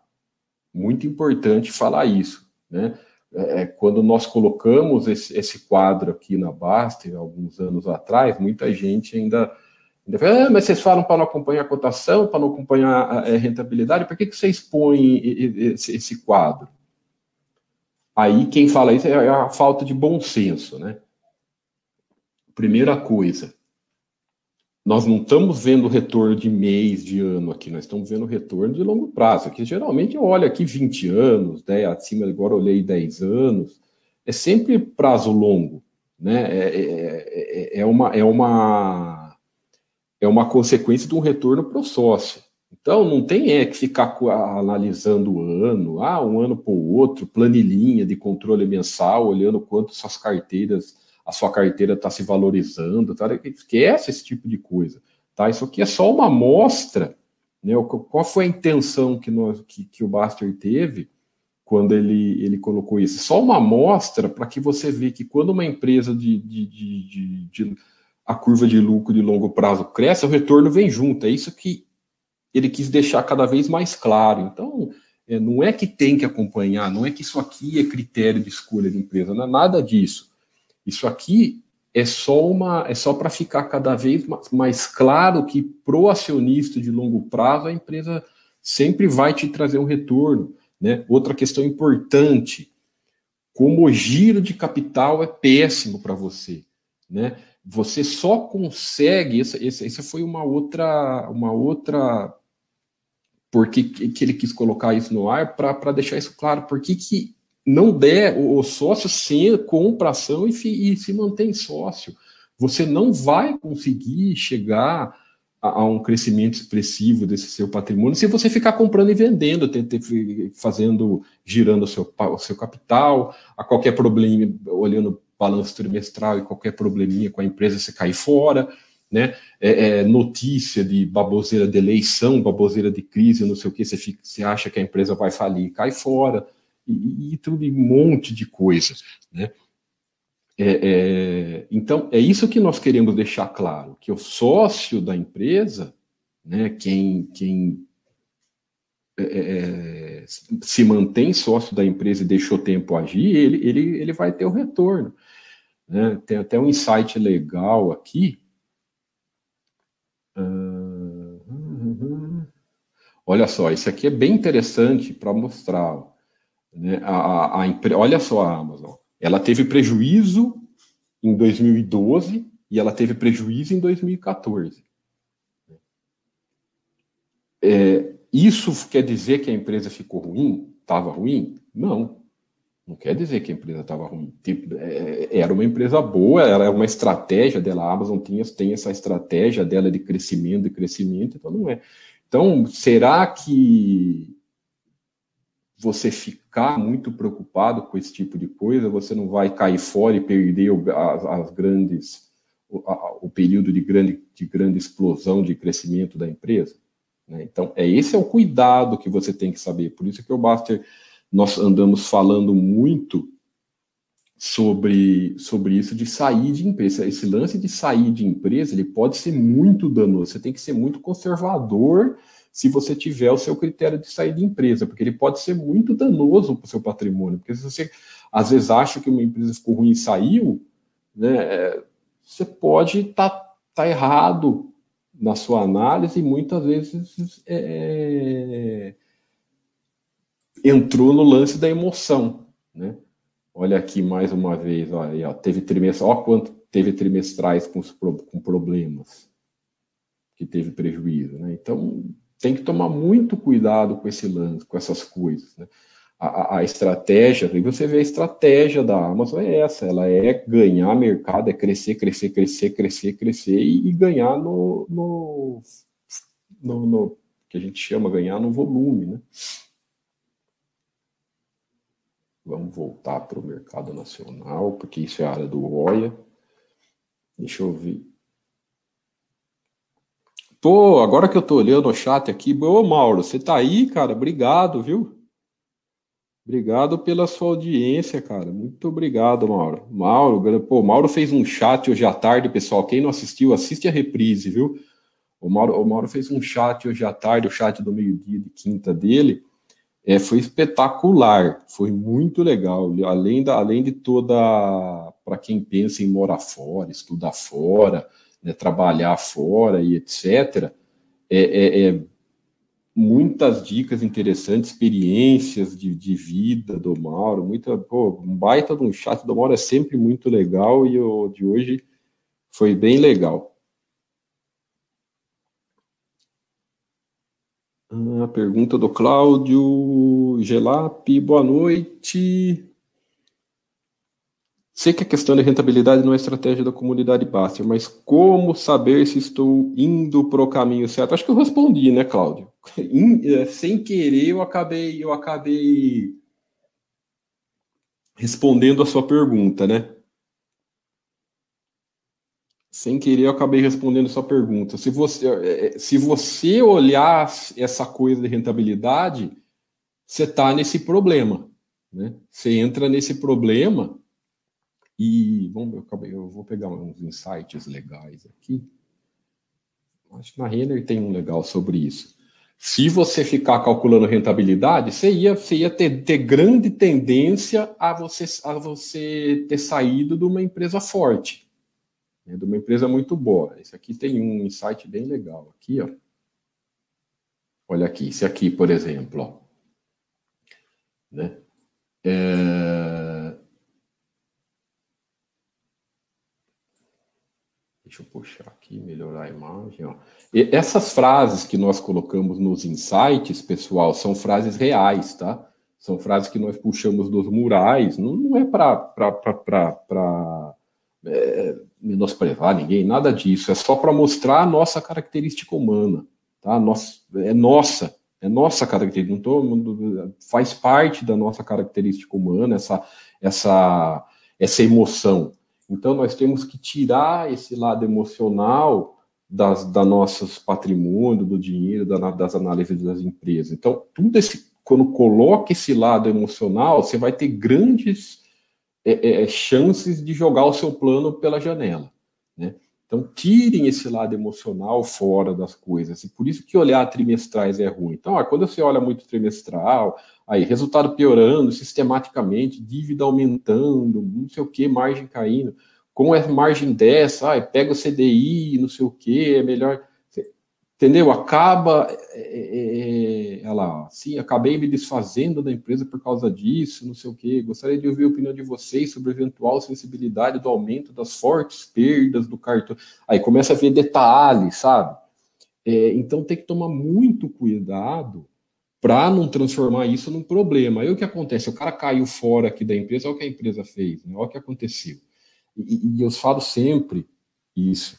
Muito importante falar isso, né? É, é, quando nós colocamos esse, esse, quadro aqui na Baster, alguns anos atrás, muita gente ainda, ainda fala, ah, mas vocês falam para não acompanhar a cotação, para não acompanhar a, a rentabilidade, por que, que você expõe esse, esse, quadro? Aí quem fala isso é a falta de bom senso, né? Primeira coisa, nós não estamos vendo retorno de mês, de ano aqui, nós estamos vendo retorno de longo prazo. Aqui, geralmente, eu olho aqui 20 anos, né, acima agora olhei 10 anos, é sempre prazo longo, né? É, é, é, é, uma, é, uma, é uma consequência de um retorno para o sócio. Então, não tem é que ficar analisando o ano, ah, um ano para o outro, planilhinha de controle mensal, olhando quanto suas carteiras a sua carteira está se valorizando, tá? esquece esse tipo de coisa. Tá? Isso aqui é só uma amostra. Né? Qual foi a intenção que, nós, que, que o Baster teve quando ele, ele colocou isso? Só uma amostra para que você veja que quando uma empresa de, de, de, de, a curva de lucro de longo prazo cresce, o retorno vem junto. É isso que ele quis deixar cada vez mais claro. Então, é, não é que tem que acompanhar, não é que isso aqui é critério de escolha de empresa, não é nada disso. Isso aqui é só uma é só para ficar cada vez mais claro que pro acionista de longo prazo a empresa sempre vai te trazer um retorno, né? Outra questão importante, como o giro de capital é péssimo para você, né? Você só consegue essa, essa, foi uma outra uma outra porque que ele quis colocar isso no ar para deixar isso claro, porque que não der, o, sócio se compra ação e, e, se mantém sócio. Você não vai conseguir chegar a, a, um crescimento expressivo desse seu patrimônio se você ficar comprando e vendendo, fazendo, girando o seu, o seu capital, a qualquer problema, olhando balanço trimestral e qualquer probleminha com a empresa, você cai fora. Né? É, é, notícia de baboseira de eleição, baboseira de crise, não sei o que, você, fica, você acha que a empresa vai falir cai fora e, e tudo um monte de coisas, né? É, é, então, é isso que nós queremos deixar claro, que o sócio da empresa, né, quem, quem é, é se mantém sócio da empresa e deixou tempo agir, ele, ele, ele vai ter o retorno. Né? Tem até um insight legal aqui. Uh, olha só, isso aqui é bem interessante para mostrar. Né? A, a, a, olha só a Amazon, ela teve prejuízo em 2012 e ela teve prejuízo em 2014. É, isso quer dizer que a empresa ficou ruim? Estava ruim? Não. Não quer dizer que a empresa estava ruim. Tipo, é, era uma empresa boa, era uma estratégia dela. A Amazon tinha, tem essa estratégia dela de crescimento e crescimento, então não é. Então, será que você ficar muito preocupado com esse tipo de coisa, você não vai cair fora e perder as, as, grandes, o, a, o, período de grande, de grande explosão de crescimento da empresa. Né? Então, é esse é o cuidado que você tem que saber. Por isso que o Baster, nós andamos falando muito sobre, sobre isso de sair de empresa. Esse lance de sair de empresa, ele pode ser muito danoso. Você tem que ser muito conservador se você tiver o seu critério de sair de empresa, porque ele pode ser muito danoso para o seu patrimônio, porque se você às vezes acha que uma empresa ficou ruim e saiu, né, é, você pode estar tá, tá errado na sua análise e muitas vezes é, é, entrou no lance da emoção, né? Olha aqui mais uma vez, olha, teve quanto teve trimestrais com, com problemas, que teve prejuízo, né? Então, tem que tomar muito cuidado com esse lance, com essas coisas. Né? A, a, estratégia, e você vê a estratégia da Amazon é essa, ela é ganhar mercado, é crescer, crescer, crescer, crescer, crescer e, e ganhar no, no, no, no, que a gente chama ganhar no volume, né? Vamos voltar para o mercado nacional, porque isso é a área do OIA. Deixa eu ver. Pô, agora que eu tô olhando o chat aqui, ô Mauro, você tá aí, cara? Obrigado, viu? Obrigado pela sua audiência, cara. Muito obrigado, Mauro. Mauro, pô, Mauro fez um chat hoje à tarde, pessoal. Quem não assistiu, assiste a reprise, viu? O Mauro, o Mauro fez um chat hoje à tarde, o chat do meio-dia de quinta dele. É, foi espetacular, foi muito legal. Além, da, além de toda. Para quem pensa em morar fora, estudar fora, né, trabalhar fora e etc., é, é, é, muitas dicas interessantes, experiências de, de vida do Mauro, muita, pô, um baita de um chat do Mauro é sempre muito legal e o de hoje foi bem legal. A pergunta do Cláudio Gelap, boa noite. Sei que a questão da rentabilidade não é estratégia da comunidade Baster, mas como saber se estou indo para o caminho certo? Acho que eu respondi, né, Cláudio? É, sem querer, eu acabei, eu acabei respondendo a sua pergunta, né? Sem querer, eu acabei respondendo a sua pergunta. Se você, é, é, se você olhar essa coisa de rentabilidade, você está nesse problema. Né? Você entra nesse problema e vamos, eu, vou pegar uns insights legais aqui. Acho que na Renner tem um legal sobre isso. Se você ficar calculando rentabilidade, você ia, você ia ter, ter grande tendência a você, a você ter saído de uma empresa forte, né, de uma empresa muito boa. Esse aqui tem um insight bem legal. Aqui, ó. Olha aqui, esse aqui, por exemplo. Ó. Né? É... Deixa eu puxar aqui, melhorar a imagem. Ó. E essas frases que nós colocamos nos insights, pessoal, são frases reais, tá? São frases que nós puxamos dos murais, não, não é para é, menosprezar ninguém, nada disso, é só para mostrar a nossa característica humana, tá? Nossa, é nossa, é nossa característica, não tô, faz parte da nossa característica humana essa, essa, essa emoção. Então, nós temos que tirar esse lado emocional das, da patrimônio, do dinheiro, da, das análises das empresas. Então, tudo esse, quando coloca esse lado emocional, você vai ter grandes é, é, é chances de jogar o seu plano pela janela. Né? Então, tirem esse lado emocional fora das coisas. E por isso que olhar trimestrais é ruim. Então, ó, quando você olha muito trimestral, aí resultado piorando sistematicamente, dívida aumentando, não sei o que, margem caindo. Com a margem dessa, ai, pega o CDI, não sei o que, é melhor. Entendeu? Acaba. É, é, é, lá, sim, acabei me desfazendo da empresa por causa disso, não sei o quê. Gostaria de ouvir a opinião de vocês sobre a eventual sensibilidade do aumento das fortes perdas do cartão. Aí começa a ver detalhes, sabe? É, então tem que tomar muito cuidado para não transformar isso num problema. Aí o que acontece? O cara caiu fora aqui da empresa, olha o que a empresa fez, né? olha o que aconteceu. E, e eu falo sempre isso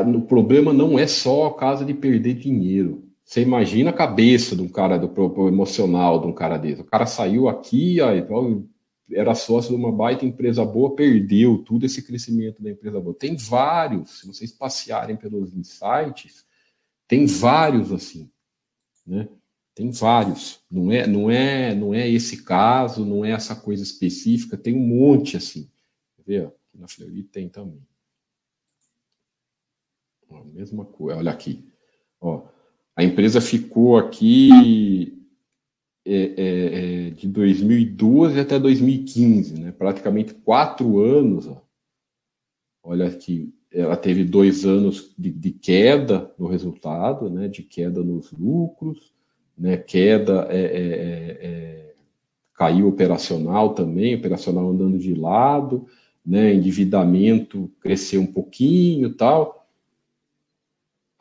o problema não é só a casa de perder dinheiro. Você imagina a cabeça de um cara, do, do emocional de um cara desse. O cara saiu aqui, aí, era sócio de uma baita empresa boa, perdeu tudo esse crescimento da empresa boa. Tem vários, se vocês passearem pelos insights, tem vários assim, né? Tem vários. Não é, não é, não é esse caso, não é essa coisa específica, tem um monte assim. Quer ver? Aqui na Fleury tem também. A mesma coisa, olha aqui. Ó, a empresa ficou aqui é, é, é de 2012 até 2015, né? praticamente quatro anos. Ó. Olha aqui, ela teve dois anos de, de, queda no resultado, né? de queda nos lucros, né? queda, é, é, é caiu operacional também, operacional andando de lado, né? endividamento cresceu um pouquinho tal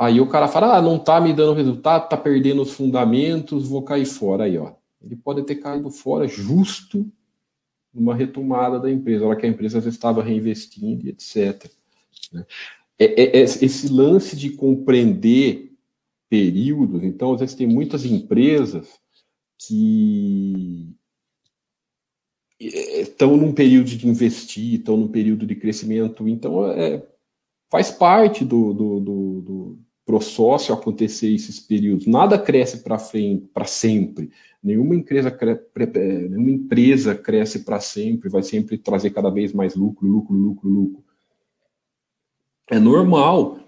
Aí o cara fala, ah, não tá me dando resultado, tá perdendo os fundamentos, vou cair fora. Aí, ó. Ele pode ter caído fora justo numa retomada da empresa, hora que a empresa já estava reinvestindo, etc. Né? É, é, é, esse lance de compreender períodos, então, às vezes tem muitas empresas que estão num período de investir, estão num período de crescimento, então é, faz parte do, do, do, do pro sócio acontecer esses períodos. Nada cresce para frente, para sempre. Nenhuma empresa, nenhuma empresa cresce para sempre, vai sempre trazer cada vez mais lucro, lucro, lucro, lucro. É normal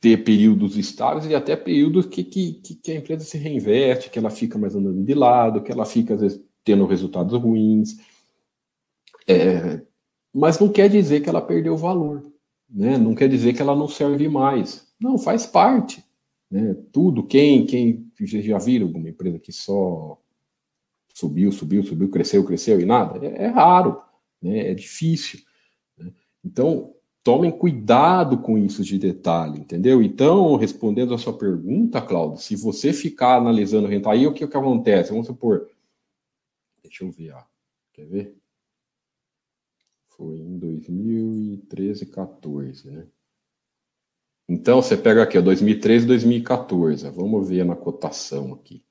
ter períodos estáveis e até períodos que, que, que a empresa se reinveste, que ela fica mais andando de lado, que ela fica, às vezes, tendo resultados ruins. É, mas não quer dizer que ela perdeu valor, né? não quer dizer que ela não serve mais. Não, faz parte. Né? Tudo, quem, quem já viram alguma empresa que só subiu, subiu, subiu, cresceu, cresceu e nada? É, é raro, né? é difícil. Né? Então, tomem cuidado com isso de detalhe, entendeu? Então, respondendo a sua pergunta, Claudio, se você ficar analisando renta, aí o que, que acontece? Vamos supor, Deixa eu ver, ó. Quer ver? Foi em 2013, 14, né? Então, você pega aqui, ó, 2013 2014. Vamos ver na cotação aqui.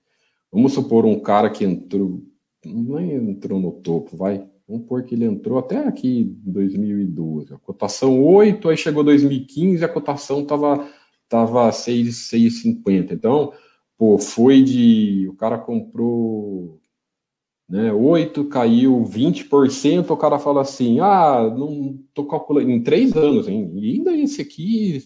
Vamos supor um cara que entrou, não entrou no topo, vai. Vamos pôr que ele entrou até aqui em 2012. A cotação 8, aí chegou 2015, a cotação estava tava 6,50. Então, pô, foi de. O cara comprou né? 8 caiu 20%, o cara fala assim: ah, não tô calculando em três anos, hein? E ainda esse aqui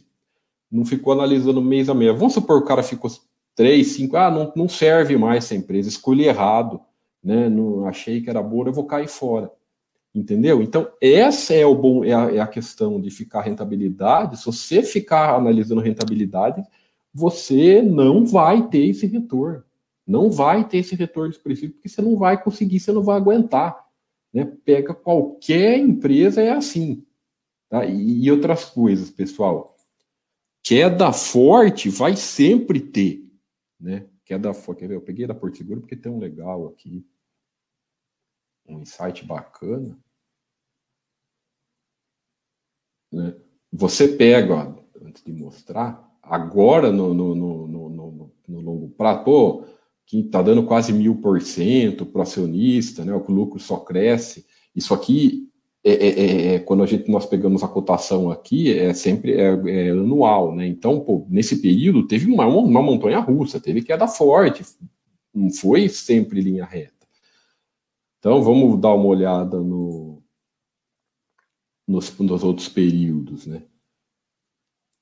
não ficou analisando mês a mês. Vamos supor que o cara ficou 3, 5, ah, não, não serve mais essa empresa, escolhi errado, né? Não achei que era boa, eu vou cair fora. Entendeu? Então, essa é, o bom, é a, é a questão de ficar rentabilidade. Se você ficar analisando rentabilidade, você não vai ter esse retorno não vai ter esse retorno expressivo, porque você não vai conseguir, você não vai aguentar. Né? Pega qualquer empresa, é assim. Tá? E, e outras coisas, pessoal. Queda forte vai sempre ter. Né? Queda forte. Quer ver? Eu peguei da Porto Seguro porque tem um legal aqui. Um insight bacana. Né? Você pega, ó, antes de mostrar, agora no, no, no, no, no longo prazo, pô, que está dando quase mil por cento para acionista, né, o lucro só cresce. Isso aqui, é, é, é, é, quando a gente, nós pegamos a cotação aqui, é sempre é, é anual. Né? Então, pô, nesse período, teve uma, uma montanha russa, teve queda forte, não foi sempre linha reta. Então, vamos dar uma olhada no, nos, nos outros períodos. Né?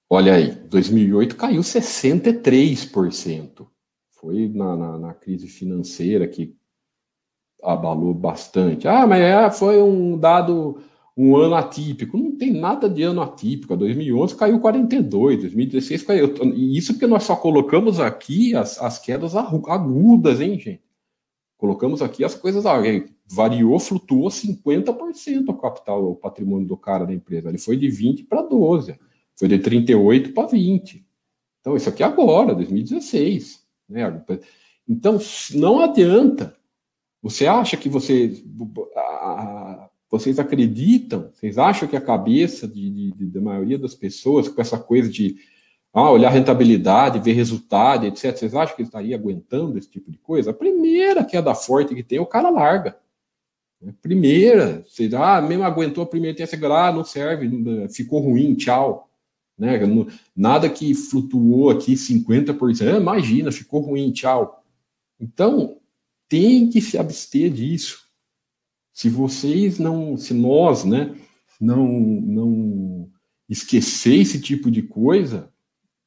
Olha aí, 2008 caiu 63%. Foi na, na, na crise financeira que abalou bastante. Ah, mas é, foi um dado, um ano atípico. Não tem nada de ano atípico. 2011 caiu 42, 2016 caiu. E isso porque nós só colocamos aqui as, as quedas agudas, hein, gente? Colocamos aqui as coisas. Variou, flutuou 50% o capital, o patrimônio do cara da empresa. Ele foi de 20 para 12. Foi de 38 para 20. Então, isso aqui é agora, 2016. Né? Então, não adianta. Você acha que vocês, vocês acreditam, vocês acham que a cabeça de, de, da maioria das pessoas, com essa coisa de ah, olhar rentabilidade, ver resultado, etc., vocês acham que estaria aguentando esse tipo de coisa? A primeira queda forte que tem, o cara larga. Primeira, vocês, ah, mesmo aguentou a primeira, tem essa, ah, não serve, ficou ruim, tchau. Né? Nada que flutuou aqui 50%. Ah, imagina, ficou ruim, tchau. Então, tem que se abster disso. Se vocês não, se nós, né, não, não esquecer esse tipo de coisa,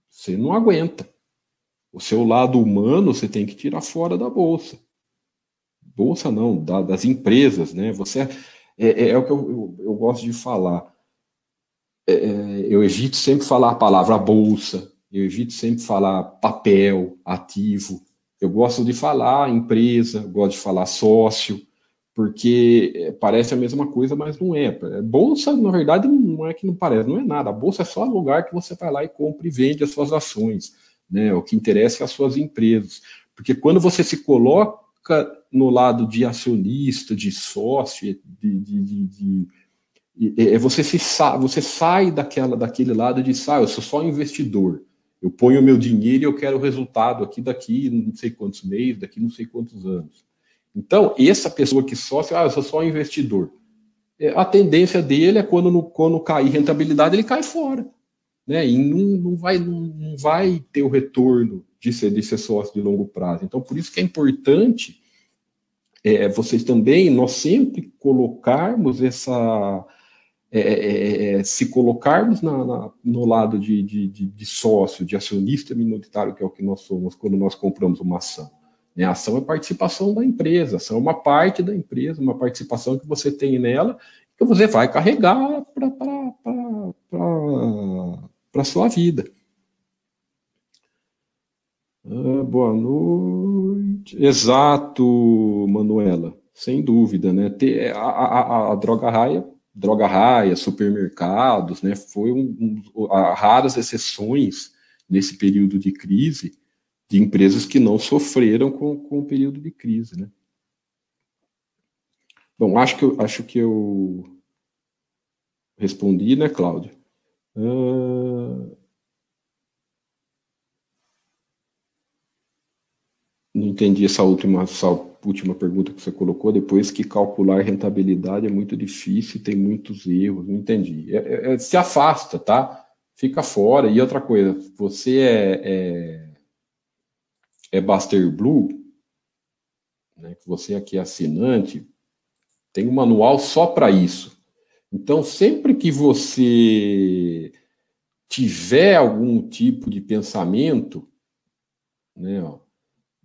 você não aguenta. O seu lado humano você tem que tirar fora da bolsa. Bolsa não, da, das empresas, né? Você é, é, é o que eu, eu, eu gosto de falar é, é, eu evito sempre falar a palavra bolsa, eu evito sempre falar papel, ativo. Eu gosto de falar empresa, gosto de falar sócio, porque é, parece a mesma coisa, mas não é. Bolsa, na verdade, não é que não parece, não é nada. A bolsa é só lugar que você vai lá e compra e vende as suas ações. Né? O que interessa é as suas empresas. Porque quando você se coloca no lado de acionista, de sócio, de, de, de, de é você, se você sai daquela, daquele lado de ah, eu sou só investidor. Eu ponho o meu dinheiro e eu quero o resultado aqui daqui não sei quantos meses, daqui não sei quantos anos. Então, essa pessoa que sócio, ah, eu sou só investidor. É, a tendência dele é quando, quando cair rentabilidade, ele cai fora. Né? E não, não, vai, não vai ter o retorno de ser, de ser sócio de longo prazo. Então, por isso que é importante é, vocês também, nós sempre colocarmos essa. É, é, é, é se colocarmos na, na, no lado de, de, de, sócio, de acionista minoritário, que é o que nós somos quando nós compramos uma ação. Né? A ação é participação da empresa, a ação é uma parte da empresa, uma participação que você tem nela, que você vai carregar para a sua vida. Ah, boa noite. Exato, Manuela, sem dúvida, né? A, a, a, droga raia, droga raia, supermercados, né? Foi um, um, raras exceções nesse período de crise de empresas que não sofreram com, com o período de crise, né? Bom, acho que eu, acho que eu respondi, né, Cláudio? Uh, não entendi essa última, essa última pergunta que você colocou, depois que calcular rentabilidade é muito difícil, tem muitos erros, não entendi. É, é, é se afasta, tá? Fica fora. E outra coisa, você é, é, é Buster Blue, né, que você aqui é assinante, tem um manual só para isso. Então, sempre que você tiver algum tipo de pensamento, né, ó,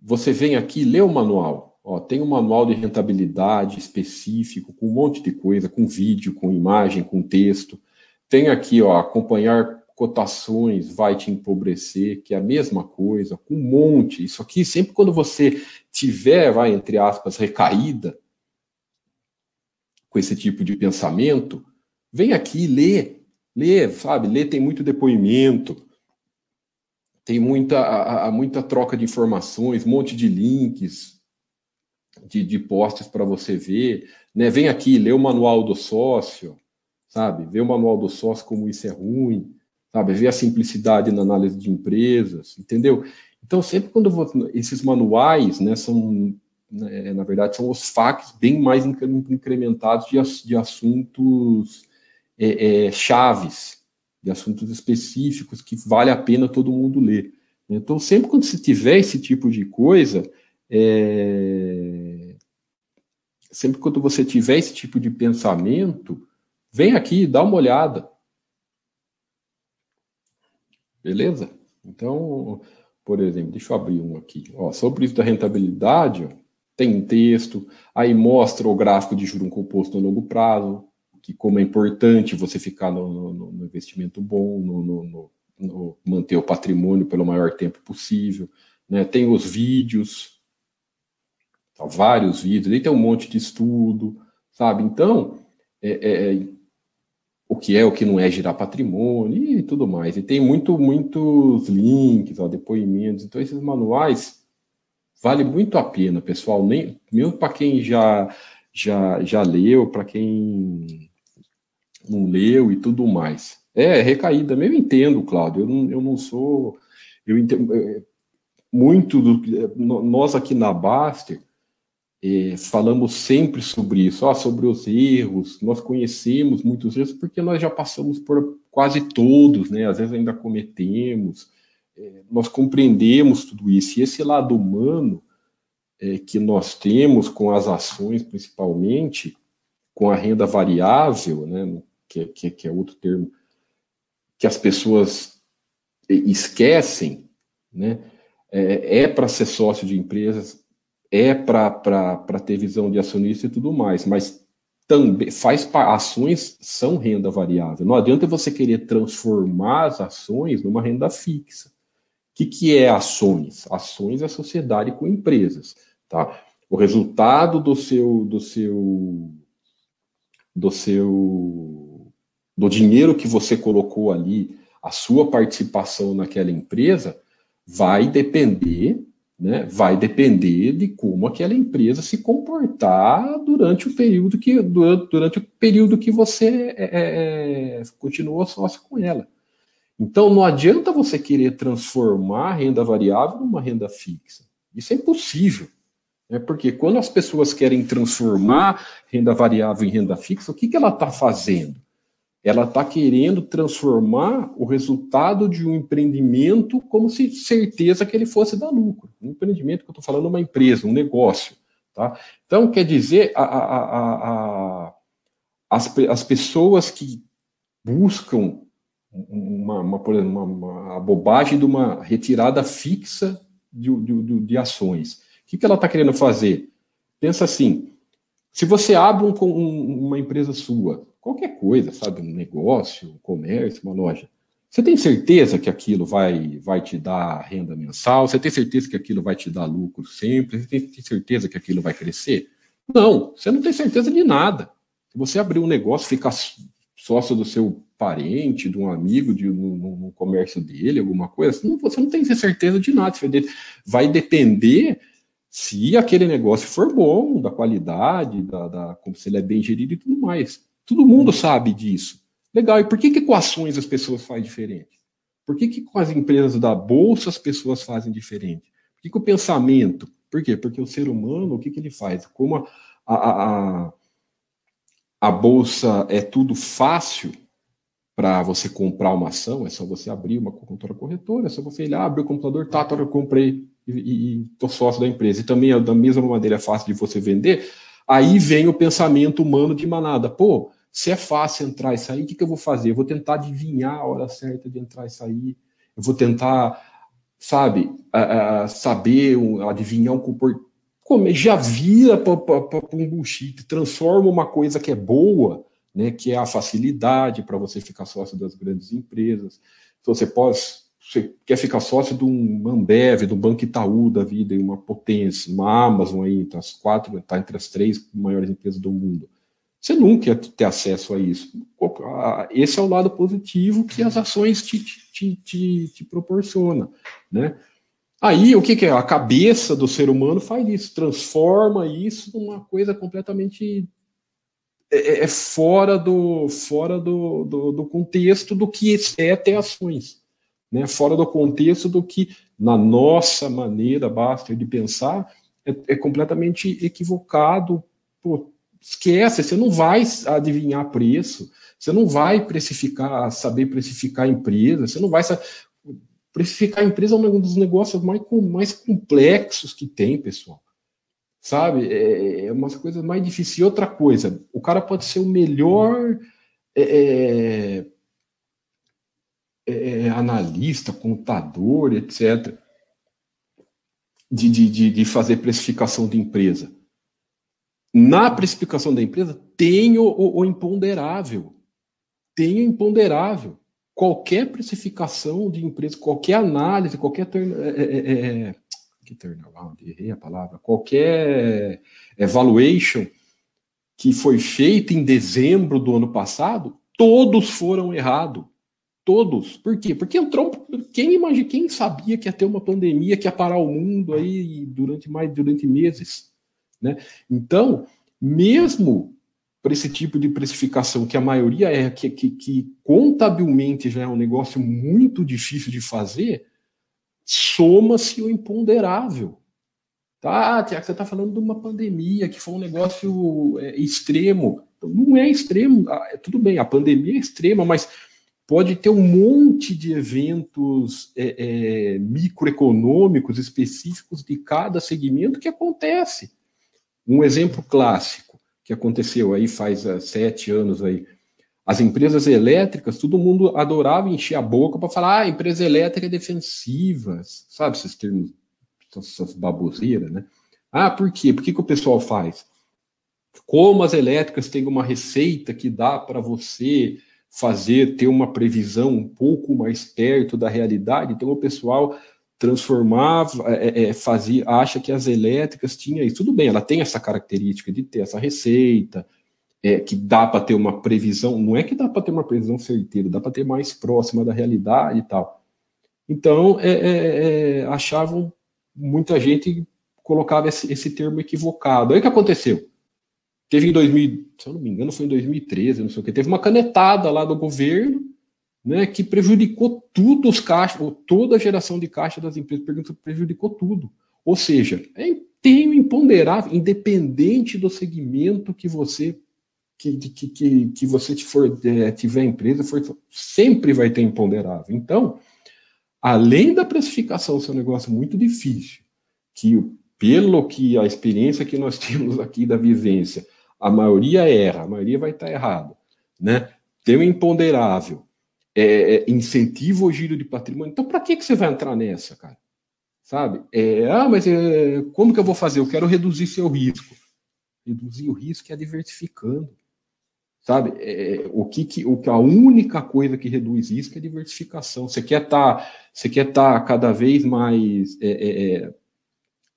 você vem aqui, lê o manual. Ó, tem um manual de rentabilidade específico, com um monte de coisa, com vídeo, com imagem, com texto. Tem aqui, ó, acompanhar cotações vai te empobrecer, que é a mesma coisa, com um monte. Isso aqui, sempre quando você tiver, vai, entre aspas, recaída com esse tipo de pensamento, vem aqui, lê, lê, sabe? Lê tem muito depoimento, tem muita, a, a, muita troca de informações, um monte de links, de, de posts para você ver. Né? Vem aqui, lê o manual do sócio, sabe? Vê o manual do sócio, como isso é ruim, sabe? Vê a simplicidade na análise de empresas, entendeu? Então, sempre quando vou, esses manuais, né, são, né, na verdade, são os FAQs bem mais incrementados de, de assuntos é, é, chaves, de assuntos específicos que vale a pena todo mundo ler. Então, sempre quando se tiver esse tipo de coisa, é... sempre quando você tiver esse tipo de pensamento, vem aqui, dá uma olhada. Beleza? Então, por exemplo, deixa eu abrir um aqui. Ó, sobre isso da rentabilidade, ó, tem texto, aí mostra o gráfico de juro composto no longo prazo, que como é importante você ficar no, no, no investimento bom, no, no, manter o patrimônio pelo maior tempo possível. Né? Tem os vídeos, tá, vários vídeos, aí tem um monte de estudo, sabe? Então, é, é, é, o que é, o que não é girar patrimônio e tudo mais. E tem muito, muitos links, ó, depoimentos. Então, esses manuais vale muito a pena, pessoal. Nem, mesmo para quem já, já, já leu, para quem não leu e tudo mais. É, recaída mesmo, entendo, Cláudio, eu não, eu não sou, eu entendo, é, muito do, nós aqui na Baster é, falamos sempre sobre isso, ó, sobre os erros, nós conhecemos muitos erros porque nós já passamos por quase todos, né, às vezes ainda cometemos, é, nós compreendemos tudo isso, e esse lado humano é, que nós temos com as ações, principalmente, com a renda variável, né, que, que, que é outro termo que as pessoas esquecem, né? É, é para ser sócio de empresas, é para ter visão de acionista e tudo mais, mas também faz ações são renda variável. Não adianta você querer transformar as ações numa renda fixa. O que, que é ações? Ações é sociedade com empresas, tá? O resultado do seu do seu do seu do dinheiro que você colocou ali, a sua participação naquela empresa, vai depender, né, vai depender de como aquela empresa se comportar durante o período que, durante, durante o período que você é, é, é continuou sócio com ela. Então não adianta você querer transformar a renda variável numa renda fixa. Isso é impossível. É porque quando as pessoas querem transformar renda variável em renda fixa, o que, que ela está fazendo? Ela está querendo transformar o resultado de um empreendimento como se certeza que ele fosse dar lucro. Um empreendimento que eu estou falando, uma empresa, um negócio. Tá? Então, quer dizer, a, a, a, as, as pessoas que buscam uma, uma, uma, uma, bobagem de uma retirada fixa de, de, de ações. O que, que ela está querendo fazer? Pensa assim: se você abre um, um, uma empresa sua, qualquer coisa, sabe, um negócio, um comércio, uma loja, você tem certeza que aquilo vai, vai te dar renda mensal? Você tem certeza que aquilo vai te dar lucro sempre? Você tem certeza que aquilo vai crescer? Não, você não tem certeza de nada. Se você abrir um negócio, ficar sócio do seu parente, de um amigo, de um, um comércio dele, alguma coisa, você não tem certeza de nada. Vai depender se aquele negócio for bom, da qualidade, da, da, como se ele é bem gerido e tudo mais. Todo mundo sabe disso. Legal, e por que, que com ações as pessoas fazem diferente? Por que, que com as empresas da Bolsa as pessoas fazem diferente? Por que, que o pensamento? Por quê? Porque o ser humano, o que, que ele faz? Como a, a, a, a Bolsa é tudo fácil, para você comprar uma ação, é só você abrir uma consultora corretora, é só você ir lá, abrir o computador, tá, tá eu comprei e estou sócio da empresa. E também, da mesma maneira, é fácil de você vender. Aí vem o pensamento humano de manada. Pô, se é fácil entrar e sair, o que, que eu vou fazer? Eu vou tentar adivinhar a hora certa de entrar e sair. Eu vou tentar, sabe, saber, um, adivinhar um comportamento. Já vira para um bullshit, transforma uma coisa que é boa né, que é a facilidade para você ficar sócio das grandes empresas. Então, você pode, você quer ficar sócio de um Ambev, do Banco Itaú da vida, uma potência, uma Amazon aí, entre as quatro, está entre as três maiores empresas do mundo. Você nunca ia ter acesso a isso. Esse é o lado positivo que as ações te, te, te, te proporcionam, né? Aí, o que, que é? A cabeça do ser humano faz isso, transforma isso numa coisa completamente é, é, é fora do fora do, do, do, contexto do que é ter ações, né? Fora do contexto do que na nossa maneira basta de pensar é, é completamente equivocado. Pô, esquece, você não vai adivinhar preço, você não vai precificar, saber precificar a empresa, você não vai precificar a empresa é um dos negócios mais, mais complexos que tem, pessoal sabe? É, é umas coisas mais difíceis. E outra coisa, o cara pode ser o melhor é, é, é, analista, contador, etc., de, de, de fazer precificação de empresa. Na precificação da empresa tem o, o, o imponderável. Tem o imponderável. Qualquer precificação de empresa, qualquer análise, qualquer é, é, que turnaround, errei a palavra, qualquer evaluation que foi feita em dezembro do ano passado, todos foram errados. Todos. Por quê? Porque entrou. Quem imagina, quem sabia que ia ter uma pandemia que ia parar o mundo aí durante mais durante meses? Né? Então, mesmo para esse tipo de precificação, que a maioria é que, que, que contabilmente já é um negócio muito difícil de fazer, soma-se o imponderável. Tá, Tiago, você está falando de uma pandemia que foi um negócio é, extremo. Não é extremo, ah, é, tudo bem, a pandemia é extrema, mas pode ter um monte de eventos é, é, microeconômicos específicos de cada segmento que acontece. Um exemplo clássico que aconteceu aí faz uh, sete anos aí, as empresas elétricas, todo mundo adorava encher a boca para falar, ah, empresa elétrica é defensiva, sabe esses termos, essas baboseiras, né? Ah, por quê? Por que, que o pessoal faz? Como as elétricas têm uma receita que dá para você fazer, ter uma previsão um pouco mais perto da realidade, então o pessoal transformava, é, é, fazia, acha que as elétricas tinham isso. Tudo bem, ela tem essa característica de ter essa receita, é, que dá para ter uma previsão, não é que dá para ter uma previsão certeira, dá para ter mais próxima da realidade e tal. Então, é, é, é achavam, muita gente colocava esse, esse, termo equivocado. Aí o que aconteceu? Teve em 2000, se eu não me engano, foi em 2013, não sei o que, teve uma canetada lá do governo, né, que prejudicou tudo os caixas, toda a geração de caixa das empresas, prejudicou tudo. Ou seja, é, tem um imponderável, independente do segmento que você que, que, que, que você for, é, tiver empresa, for, sempre vai ter imponderável. Então, além da precificação ser um negócio muito difícil, que pelo que a experiência que nós temos aqui da vivência, a maioria erra, a maioria vai estar errado, né? Tem um imponderável, é, é incentiva o giro de patrimônio. Então, para que, que você vai entrar nessa, cara? Sabe? É, ah, mas é, como que eu vou fazer? Eu quero reduzir seu risco. Reduzir o risco é diversificando. Sabe? É, o que, que o, a única coisa que reduz risco é diversificação. Você quer estar tá, você quer tá cada vez mais é, é, é,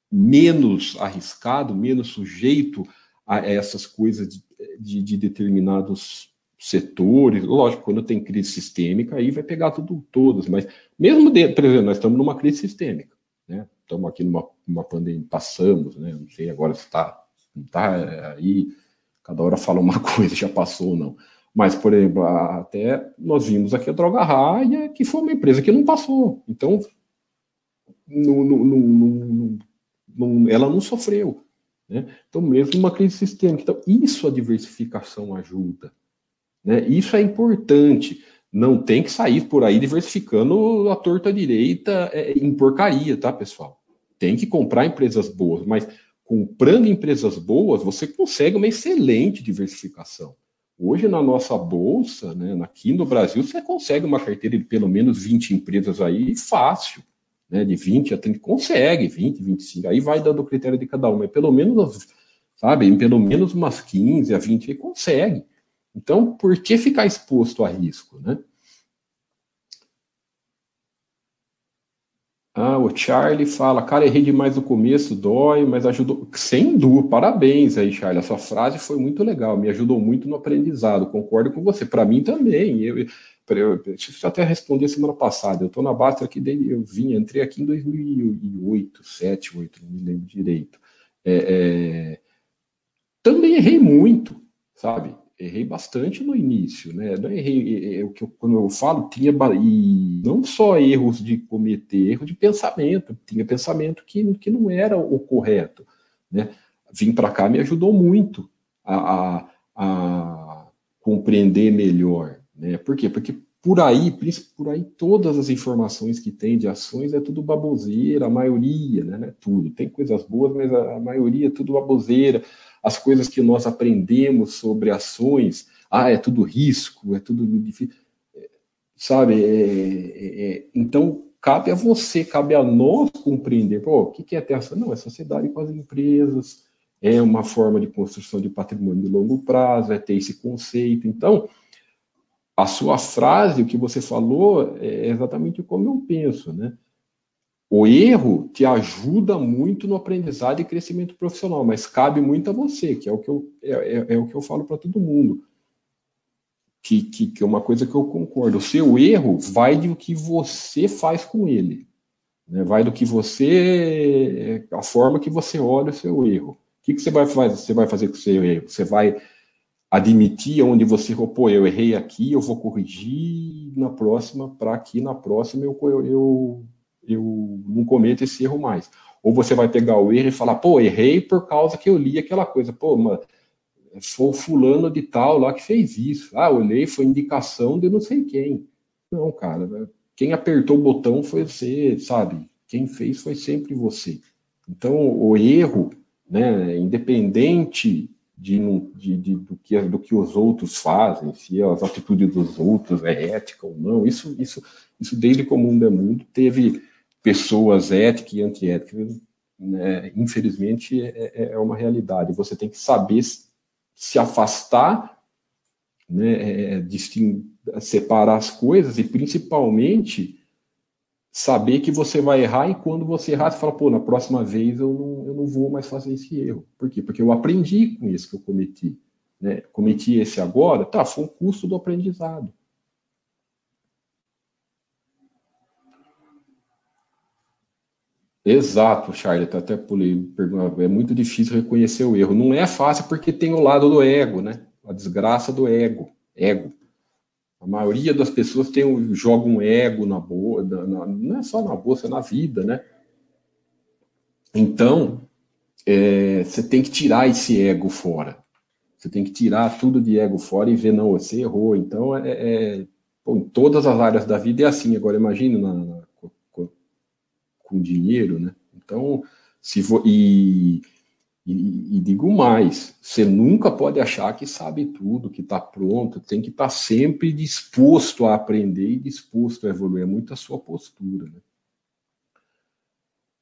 menos arriscado, menos sujeito a essas coisas de, de, de determinados setores, lógico, quando tem crise sistêmica, aí vai pegar tudo, todos, mas mesmo, de, por exemplo, nós estamos numa crise sistêmica, né? Estamos aqui numa, numa pandemia, passamos, né? Não sei agora se está, tá aí, cada hora fala uma coisa, já passou ou não. Mas, por exemplo, até nós vimos aqui a Droga Raia, que foi uma empresa que não passou. Então, ela não sofreu. Né? Então, mesmo uma crise sistêmica. Então, isso a diversificação ajuda. Né? Isso é importante. Não tem que sair por aí diversificando a torta direita é, em porcaria, tá, pessoal? Tem que comprar empresas boas, mas comprando empresas boas, você consegue uma excelente diversificação. Hoje, na nossa bolsa, né, aqui no Brasil, você consegue uma carteira de pelo menos 20 empresas aí fácil. Né, de 20 a 30, consegue, 20, 25, aí vai dando o critério de cada uma, mas pelo menos, sabe, pelo menos umas 15 a 20 aí consegue. Então, por que ficar exposto a risco, né? Ah, o Charlie fala, cara, errei demais no começo, dói, mas ajudou. Sem dúvida, parabéns aí, Charlie. A sua frase foi muito legal, me ajudou muito no aprendizado. Concordo com você. Para mim também. Eu, eu, até respondi semana passada. Eu estou na Basta aqui, eu vim, entrei aqui em 2008, 2007, 2008, não me lembro direito. É, é, também errei muito, sabe? errei bastante no início, né? Não errei, é, o que quando eu falo, tinha e não só erros de cometer, erro de pensamento, tinha pensamento que, que não era o correto, né? Vim para cá me ajudou muito a, a, a, compreender melhor, né? Por quê? Porque por aí, por aí todas as informações que tem de ações é tudo baboseira, a maioria, né? É tudo, tem coisas boas, mas a, maioria é tudo baboseira as coisas que nós aprendemos sobre ações, ah, é tudo risco, é tudo difícil, sabe? É, é, é, então, cabe a você, cabe a nós compreender, pô, o que é ter ação? Não, é sociedade com as empresas, é uma forma de construção de patrimônio de longo prazo, é ter esse conceito. Então, a sua frase, o que você falou, é exatamente como eu penso, né? O erro te ajuda muito no aprendizado e crescimento profissional, mas cabe muito a você, que é o que eu, é, é, é o que eu falo para todo mundo. Que, que, que, é uma coisa que eu concordo. O seu erro vai do que você faz com ele. Né? Vai do que você. a forma que você olha o seu erro. O que, que você vai fazer? Você vai fazer com o seu erro? Você vai admitir onde você pô, eu errei aqui, eu vou corrigir na próxima, para aqui na próxima eu, eu eu não cometo esse erro mais. Ou você vai pegar o erro e falar, pô, errei por causa que eu li aquela coisa. Pô, mas foi fulano de tal lá que fez isso. Ah, olhei, foi indicação de não sei quem. Não, cara, né? quem apertou o botão foi você, sabe? Quem fez foi sempre você. Então, o erro, né, independente de, de, de, do, que, do que os outros fazem, se as atitudes dos outros é ética ou não, isso, isso, isso desde que o mundo é mundo teve pessoas éticas e antiéticas, né, infelizmente, é, é, é, uma realidade. Você tem que saber se afastar, né, é, é separar as coisas e, principalmente, saber que você vai errar e quando você errar, você fala, pô, na próxima vez eu não, eu não vou mais fazer esse erro. Por quê? Porque eu aprendi com isso que eu cometi. Né? Cometi esse agora, tá, foi um custo do aprendizado. Exato, Charlie, até pulei, é muito difícil reconhecer o erro. Não é fácil porque tem o lado do ego, né? A desgraça do ego, ego. A maioria das pessoas tem, joga um ego na boa, na, não é só na bolsa, é na vida, né? Então, é, você tem que tirar esse ego fora. Você tem que tirar tudo de ego fora e ver, não, você errou. Então, é, é em todas as áreas da vida é assim. Agora, imagine na, na, com, com, dinheiro, né? Então, se for, e, e, e, digo mais, você nunca pode achar que sabe tudo, que está pronto, tem que estar tá sempre disposto a aprender e disposto a evoluir. É muito a sua postura, né?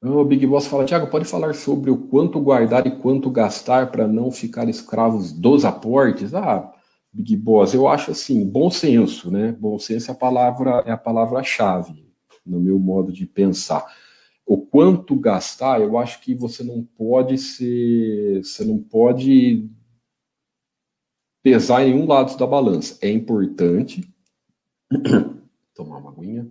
O Big Boss fala, Tiago, pode falar sobre o quanto guardar e quanto gastar para não ficar escravos dos aportes? Ah, Big Boss, eu acho assim, bom senso, né? Bom senso é a palavra é a palavra-chave no meu modo de pensar. O quanto gastar, eu acho que você não pode ser, você não pode pesar em um lado da balança. É importante tomar uma aguinha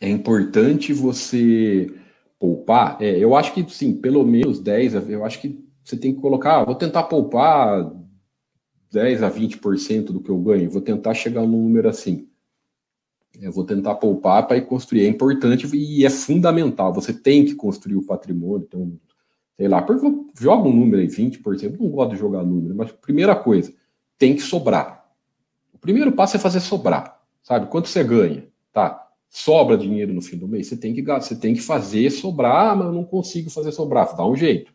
é importante você poupar. É, eu acho que, sim, pelo menos 10, eu acho que você tem que colocar, ah, vou tentar poupar 10 a 20% do que eu ganho, vou tentar chegar num número assim. Eu vou tentar poupar para ir construir. É importante e é fundamental. Você tem que construir o patrimônio. Então, sei lá, joga um número aí, 20%. Eu não gosto de jogar número, mas primeira coisa, tem que sobrar. O primeiro passo é fazer sobrar. Sabe? Quanto você ganha? Tá sobra dinheiro no fim do mês, você tem que você tem que fazer sobrar, mas eu não consigo fazer sobrar, dá um jeito.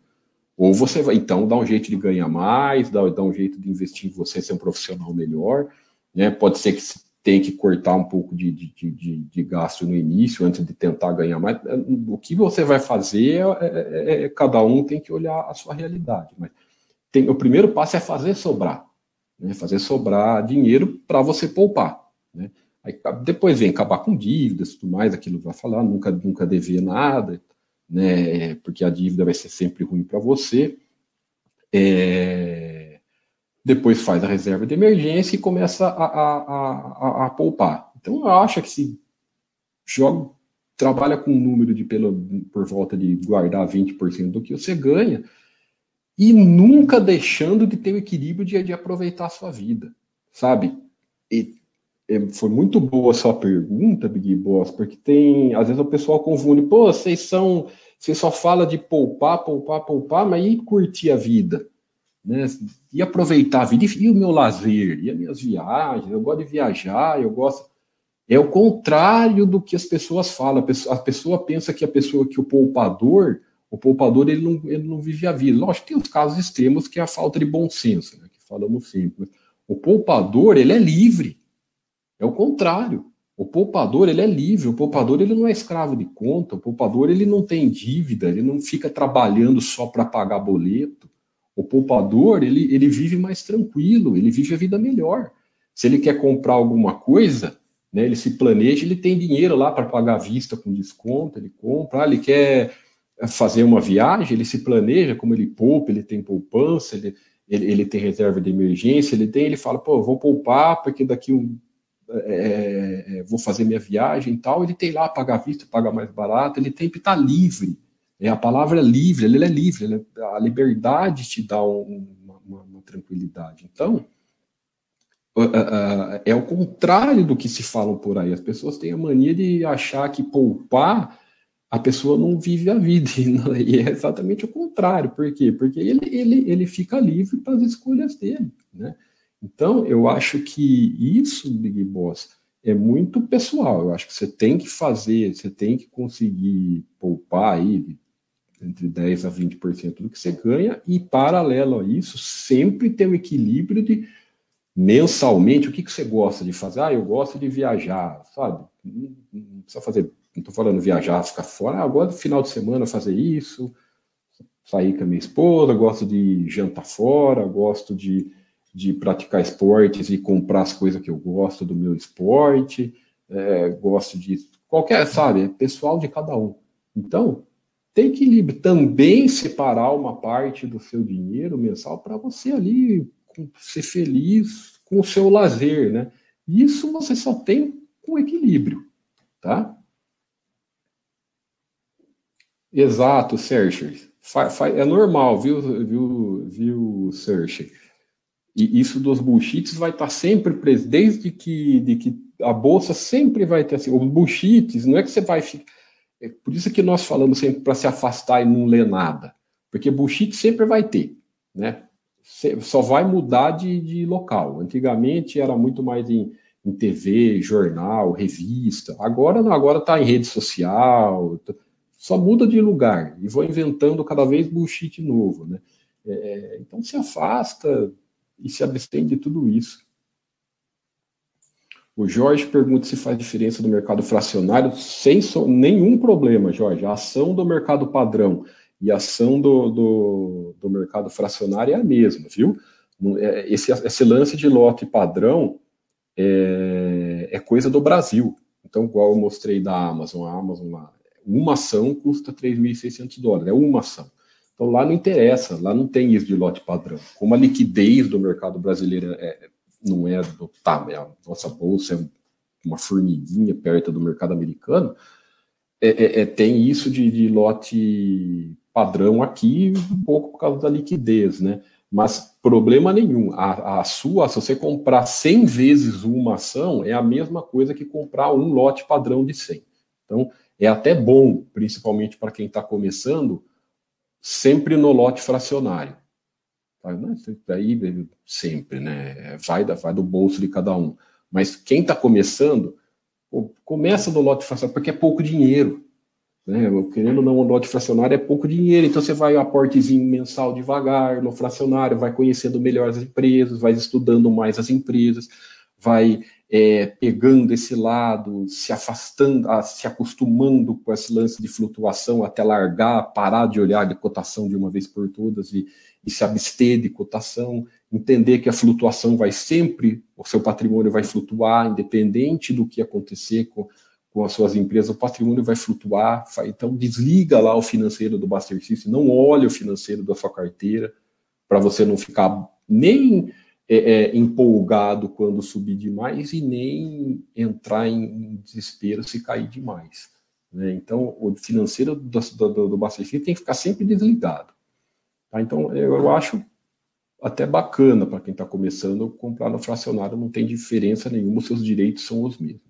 Ou você vai, então, dá um jeito de ganhar mais, dá, dá um jeito de investir em você ser um profissional melhor, né? Pode ser que tenha que cortar um pouco de, de, de, de, gasto no início, antes de tentar ganhar mais. O que você vai fazer, é, é, é, é cada um tem que olhar a sua realidade. Mas tem, o primeiro passo é fazer sobrar, né? fazer sobrar dinheiro para você poupar. Né? Aí, depois vem acabar com dívidas, tudo mais, aquilo vai falar, nunca, nunca dever nada, né? Porque a dívida vai ser sempre ruim para você. É, depois faz a reserva de emergência e começa a, a, a, a, poupar. Então eu acho que se joga, trabalha com um número de pelo, por volta de guardar 20% do que você ganha e nunca deixando de ter o equilíbrio de, de aproveitar a sua vida, sabe? E é, foi muito boa a sua pergunta, Big Boss, porque tem, às vezes o pessoal confunde, pô, vocês são, você só fala de poupar, poupar, poupar, mas e curtir a vida? Né? E aproveitar a vida, e o meu lazer, e as minhas viagens, eu gosto de viajar, eu gosto... É o contrário do que as pessoas falam, a pessoa, a pessoa pensa que a pessoa, que o poupador, o poupador, ele não, ele não vive a vida. Lógico, tem os casos extremos que é a falta de bom senso, né, que falamos sempre. O poupador, ele é livre, é o contrário. O poupador, ele é livre, o poupador, ele não é escravo de conta, o poupador, ele não tem dívida, ele não fica trabalhando só para pagar boleto. O poupador, ele, ele vive mais tranquilo, ele vive a vida melhor. Se ele quer comprar alguma coisa, né, ele se planeja, ele tem dinheiro lá para pagar à vista com desconto, ele compra, ah, ele quer fazer uma viagem, ele se planeja, como ele poupa, ele tem poupança, ele, ele, ele tem reserva de emergência, ele tem, ele fala, pô, vou poupar porque daqui um é, é, vou fazer minha viagem e tal, ele tem lá pagar vista, pagar mais barato, ele tem que estar livre. É, a palavra é livre, ele é livre, ele é, a liberdade te dá um, uma, uma, tranquilidade. Então, é o contrário do que se falam por aí. As pessoas têm a mania de achar que poupar a pessoa não vive a vida. E é exatamente o contrário. Por quê? Porque ele, ele, ele fica livre para as escolhas dele. Né? Então, eu acho que isso, Big Boss, é muito pessoal. Eu acho que você tem que fazer, você tem que conseguir poupar aí entre 10% a 20% do que você ganha, e paralelo a isso, sempre ter o um equilíbrio de mensalmente, o que, que você gosta de fazer? Ah, eu gosto de viajar, sabe? Não, não precisa fazer, não estou falando viajar, ficar fora, ah, agora no final de semana fazer isso, sair com a minha esposa, gosto de jantar fora, gosto de de praticar esportes e comprar as coisas que eu gosto do meu esporte, é, gosto de qualquer, sabe, é pessoal de cada um. Então, tem equilíbrio. Também separar uma parte do seu dinheiro mensal para você ali ser feliz com o seu lazer, né? Isso você só tem com equilíbrio, tá? Exato, Sérgio. É normal, viu, viu, viu, Sérgio? E isso dos bullshits vai estar sempre preso, desde que, de que a bolsa sempre vai ter assim, os bullshits, não é que você vai ficar. É por isso que nós falamos sempre para se afastar e não ler nada, porque bullshit sempre vai ter, né? Só vai mudar de, de local. Antigamente era muito mais em, em TV, jornal, revista. Agora não, agora está em rede social. Só muda de lugar e vou inventando cada vez bullshit novo, né? É, então se afasta e se abstém de tudo isso. O Jorge pergunta se faz diferença do mercado fracionário. Sem so, nenhum problema, Jorge. A ação do mercado padrão e a ação do, do, do mercado fracionário é a mesma, viu? É, esse, esse lance de lote padrão é, é, coisa do Brasil. Então, igual eu mostrei da Amazon, a Amazon lá, uma ação custa 3.600 dólares, é uma ação. Então lá não interessa, lá não tem isso de lote padrão. Como a liquidez do mercado brasileiro é, não é do tamanho, a nossa bolsa é uma formiguinha perto do mercado americano, é, é, é, tem isso de, de, lote padrão aqui, um pouco por causa da liquidez, né? Mas problema nenhum. A, a, sua, se você comprar 100 vezes uma ação, é a mesma coisa que comprar um lote padrão de 100. Então, é até bom, principalmente para quem está começando, sempre no lote fracionário. Daí sempre, né? Vai, vai do bolso de cada um. Mas quem está começando, começa no lote fracionário, porque é pouco dinheiro. Né? Querendo ou não, o lote fracionário é pouco dinheiro, então você vai aportezinho mensal devagar no fracionário, vai conhecendo melhor as empresas, vai estudando mais as empresas, vai é, pegando esse lado, se afastando, se acostumando com esse lance de flutuação até largar, parar de olhar de cotação de uma vez por todas e, e se abster de cotação, entender que a flutuação vai sempre, o seu patrimônio vai flutuar, independente do que acontecer com, com as suas empresas, o patrimônio vai flutuar. Então, desliga lá o financeiro do Buster System, não olha o financeiro da sua carteira, para você não ficar nem é, é, empolgado quando subir demais e nem entrar em desespero se cair demais. Né? Então, o financeiro do, do, do System tem que ficar sempre desligado. Tá? Então, eu acho até bacana para quem está começando comprar no fracionário, não tem diferença nenhuma, os seus direitos são os mesmos.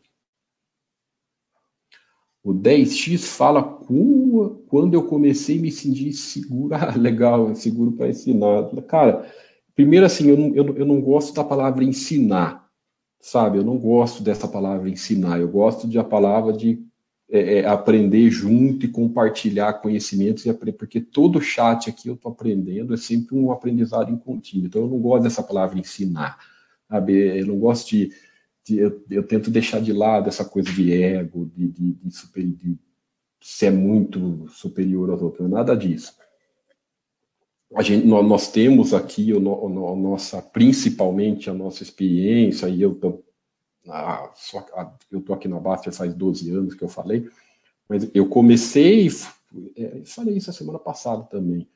O 10x fala quando eu comecei me sentir seguro, ah, legal, seguro para ensinar. Cara, primeiro assim, eu não, eu, eu não gosto da palavra ensinar, sabe? Eu não gosto dessa palavra ensinar, eu gosto de a palavra de é, é, aprender junto e compartilhar conhecimentos, e porque todo chat aqui eu estou aprendendo, é sempre um aprendizado em contínuo. Então eu não gosto dessa palavra ensinar, sabe? Eu não gosto de. de eu, eu, tento deixar de lado essa coisa de ego, de, de, de, super, de ser muito superior aos outros, nada disso. A gente, nós, nós temos aqui o, o, a nossa, principalmente a nossa experiência, e eu eu estou aqui na Baster faz 12 anos que eu falei, mas eu comecei, é, falei isso a semana passada também,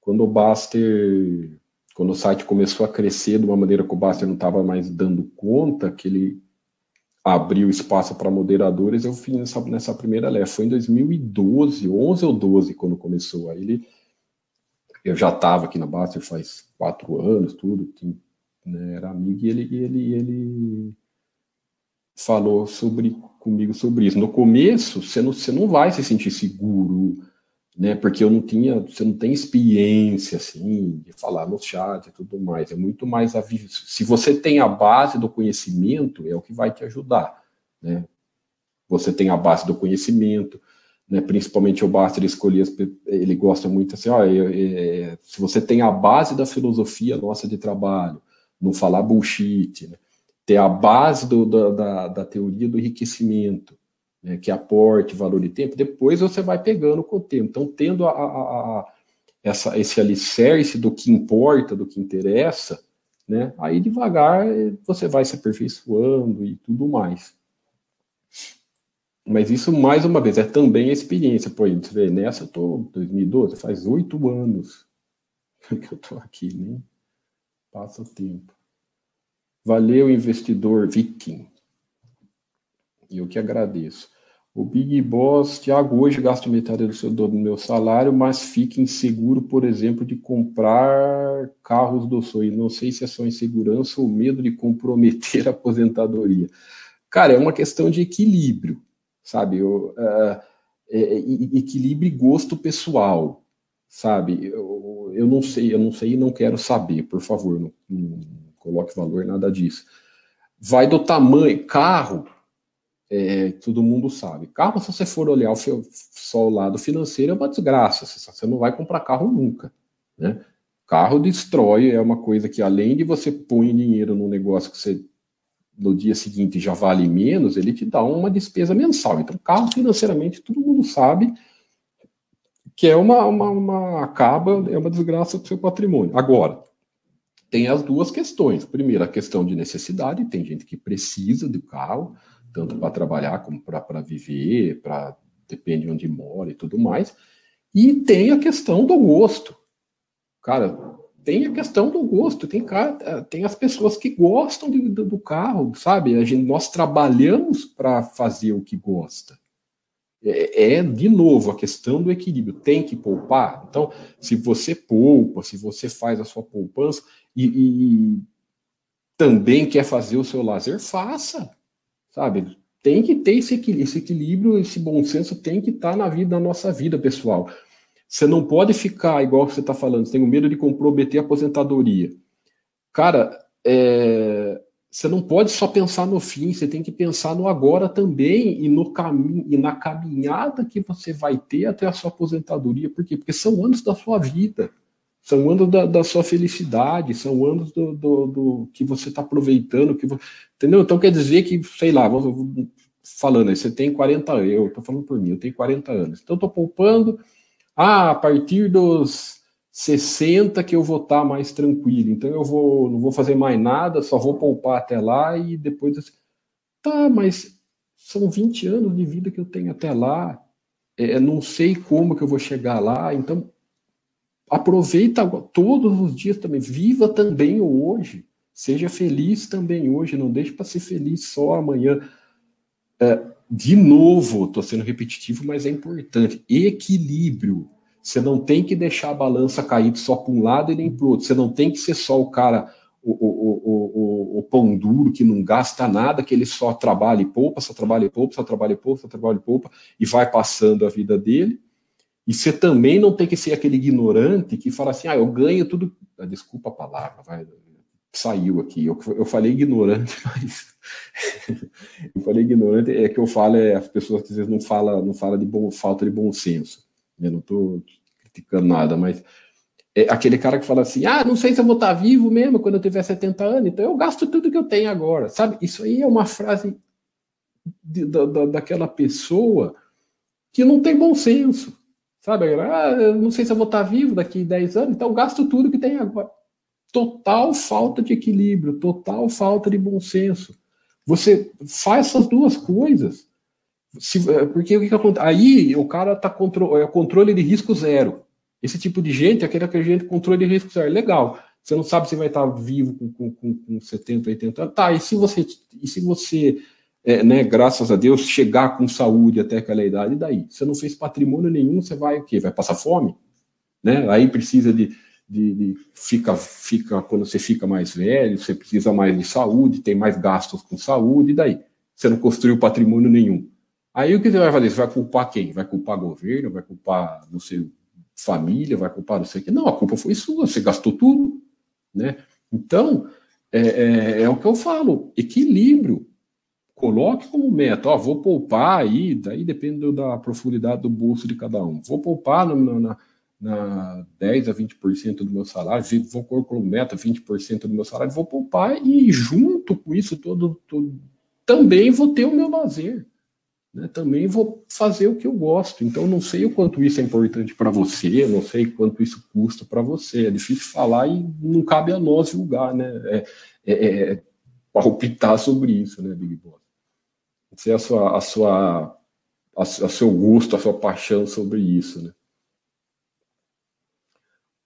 quando o Baster, quando o site começou a crescer de uma maneira que o Baster não estava mais dando conta, que ele abriu espaço para moderadores, eu fiz nessa, nessa primeira leva, foi em 2012, 11 ou 12 quando começou, aí ele, eu já estava aqui na Baster faz quatro anos, tudo, tinha, né, era amigo, e ele, ele, ele falou sobre comigo sobre isso. No começo, você não, você não vai se sentir seguro, né? Porque eu não tinha, você não tem experiência assim de falar no chat e tudo mais. É muito mais a se você tem a base do conhecimento, é o que vai te ajudar, né? Você tem a base do conhecimento, né? Principalmente o Baster escolher, ele gosta muito assim, ó, é, é, se você tem a base da filosofia nossa de trabalho, não falar bullshit, né? Ter a base do, da, da, teoria do enriquecimento, né, que aporte valor e tempo, depois você vai pegando com o tempo. Então, tendo a, a, a, essa, esse alicerce do que importa, do que interessa, né, aí devagar você vai se aperfeiçoando e tudo mais. Mas isso, mais uma vez, é também a experiência. Pô, você vê, nessa eu estou 2012, faz oito anos que eu estou aqui, nem passa o tempo. Valeu, investidor Viking. E eu que agradeço. O Big Boss, Thiago, hoje gasto metade do, seu, do meu salário, mas fica inseguro, por exemplo, de comprar carros do sonho. Não sei se é só insegurança ou medo de comprometer a aposentadoria. Cara, é uma questão de equilíbrio, sabe? Eu, uh, é, equilibre gosto pessoal, sabe? Eu, eu não sei, eu não sei e não quero saber, por favor, não, não coloque valor nada disso. Vai do tamanho, carro, é, todo mundo sabe. Carro, se você for olhar o, só o lado financeiro, é uma desgraça. Você não vai comprar carro nunca. Né? Carro destrói, é uma coisa que além de você pôr dinheiro num negócio que você no dia seguinte já vale menos, ele te dá uma despesa mensal. Então, carro financeiramente, todo mundo sabe que é uma, uma, uma acaba, é uma desgraça para o seu patrimônio. Agora, tem as duas questões. Primeiro, a questão de necessidade, tem gente que precisa do carro, tanto para trabalhar como para viver, para depende de onde mora e tudo mais. E tem a questão do gosto. Cara, tem a questão do gosto. Tem, cara, tem as pessoas que gostam de, do, do carro, sabe? A gente, nós trabalhamos para fazer o que gosta. É, é, de novo, a questão do equilíbrio. Tem que poupar? Então, se você poupa, se você faz a sua poupança e, e também quer fazer o seu lazer, faça sabe? Tem que ter esse equilíbrio, esse, equilíbrio, esse bom senso tem que estar tá na vida, na nossa vida, pessoal. Você não pode ficar igual você está falando, você tem medo de comprometer a aposentadoria. Cara, é, você não pode só pensar no fim, você tem que pensar no agora também e no caminho e na caminhada que você vai ter até a sua aposentadoria. Por quê? Porque são anos da sua vida. São anos da, da sua felicidade, são anos do, do, do que você está aproveitando, que entendeu? Então quer dizer que, sei lá, vou, falando aí, você tem 40 anos, eu estou falando por mim, eu tenho 40 anos, então estou poupando, ah, a partir dos 60 que eu vou estar tá mais tranquilo, então eu vou, não vou fazer mais nada, só vou poupar até lá e depois, tá, mas são 20 anos de vida que eu tenho até lá, é, não sei como que eu vou chegar lá, então aproveita todos os dias também, viva também o hoje, seja feliz também hoje, não deixe para ser feliz só amanhã. É, de novo, estou sendo repetitivo, mas é importante. Equilíbrio. Você não tem que deixar a balança cair só para um lado e nem para o outro. Você não tem que ser só o cara, o, o, o, o, pão duro, que não gasta nada, que ele só trabalha e poupa, só trabalha e poupa, só trabalha e poupa, só trabalha e poupa, e vai passando a vida dele. E você também não tem que ser aquele ignorante que fala assim, ah, eu ganho tudo. Ah, desculpa a palavra, vai, saiu aqui. Eu, eu falei ignorante, mas eu falei ignorante é que eu falo é as pessoas às vezes não fala não fala de bom, falta de bom senso. Eu não estou criticando nada, mas é aquele cara que fala assim, ah, não sei se eu vou estar vivo mesmo quando eu tiver 70 anos, então eu gasto tudo que eu tenho agora, sabe? Isso aí é uma frase de, da, daquela pessoa que não tem bom senso. Sabe? Ah, não sei se eu vou estar vivo daqui 10 anos, então gasto tudo que tem agora. Total falta de equilíbrio, total falta de bom senso. Você faz essas duas coisas. Se, é, porque o que, que acontece? Aí o cara tá contro é controle de risco zero. Esse tipo de gente, aquele que a gente controle de risco zero. Legal. Você não sabe se vai estar vivo com, com, com 70, 80 anos. Tá, e se você, e se você é, né, graças a Deus, chegar com saúde até aquela idade, e daí? Você não fez patrimônio nenhum, você vai o quê? Vai passar fome? Né? Aí precisa de, de, de, fica, fica, quando você fica mais velho, você precisa mais de saúde, tem mais gastos com saúde, e daí? Você não construiu patrimônio nenhum. Aí o que você vai fazer? Você vai culpar quem? Vai culpar governo, vai culpar, sei, família, vai culpar não sei o quê. Não, a culpa foi sua, você gastou tudo, né? Então, é, é, é o que eu falo, equilíbrio coloque como meta, ó, vou poupar aí, daí depende da profundidade do bolso de cada um. Vou poupar no, na, na 10 a 20% do meu salário, vou pôr como meta 20% do meu salário, vou poupar e junto com isso todo, todo também vou ter o meu lazer. Né? Também vou fazer o que eu gosto. Então não sei o quanto isso é importante para você, não sei quanto isso custa para você. É difícil falar e não cabe a nós julgar, né? É, é, é palpitar sobre isso, né, Big Boss? ser a sua, a sua, a, a seu gosto, a sua paixão sobre isso, né?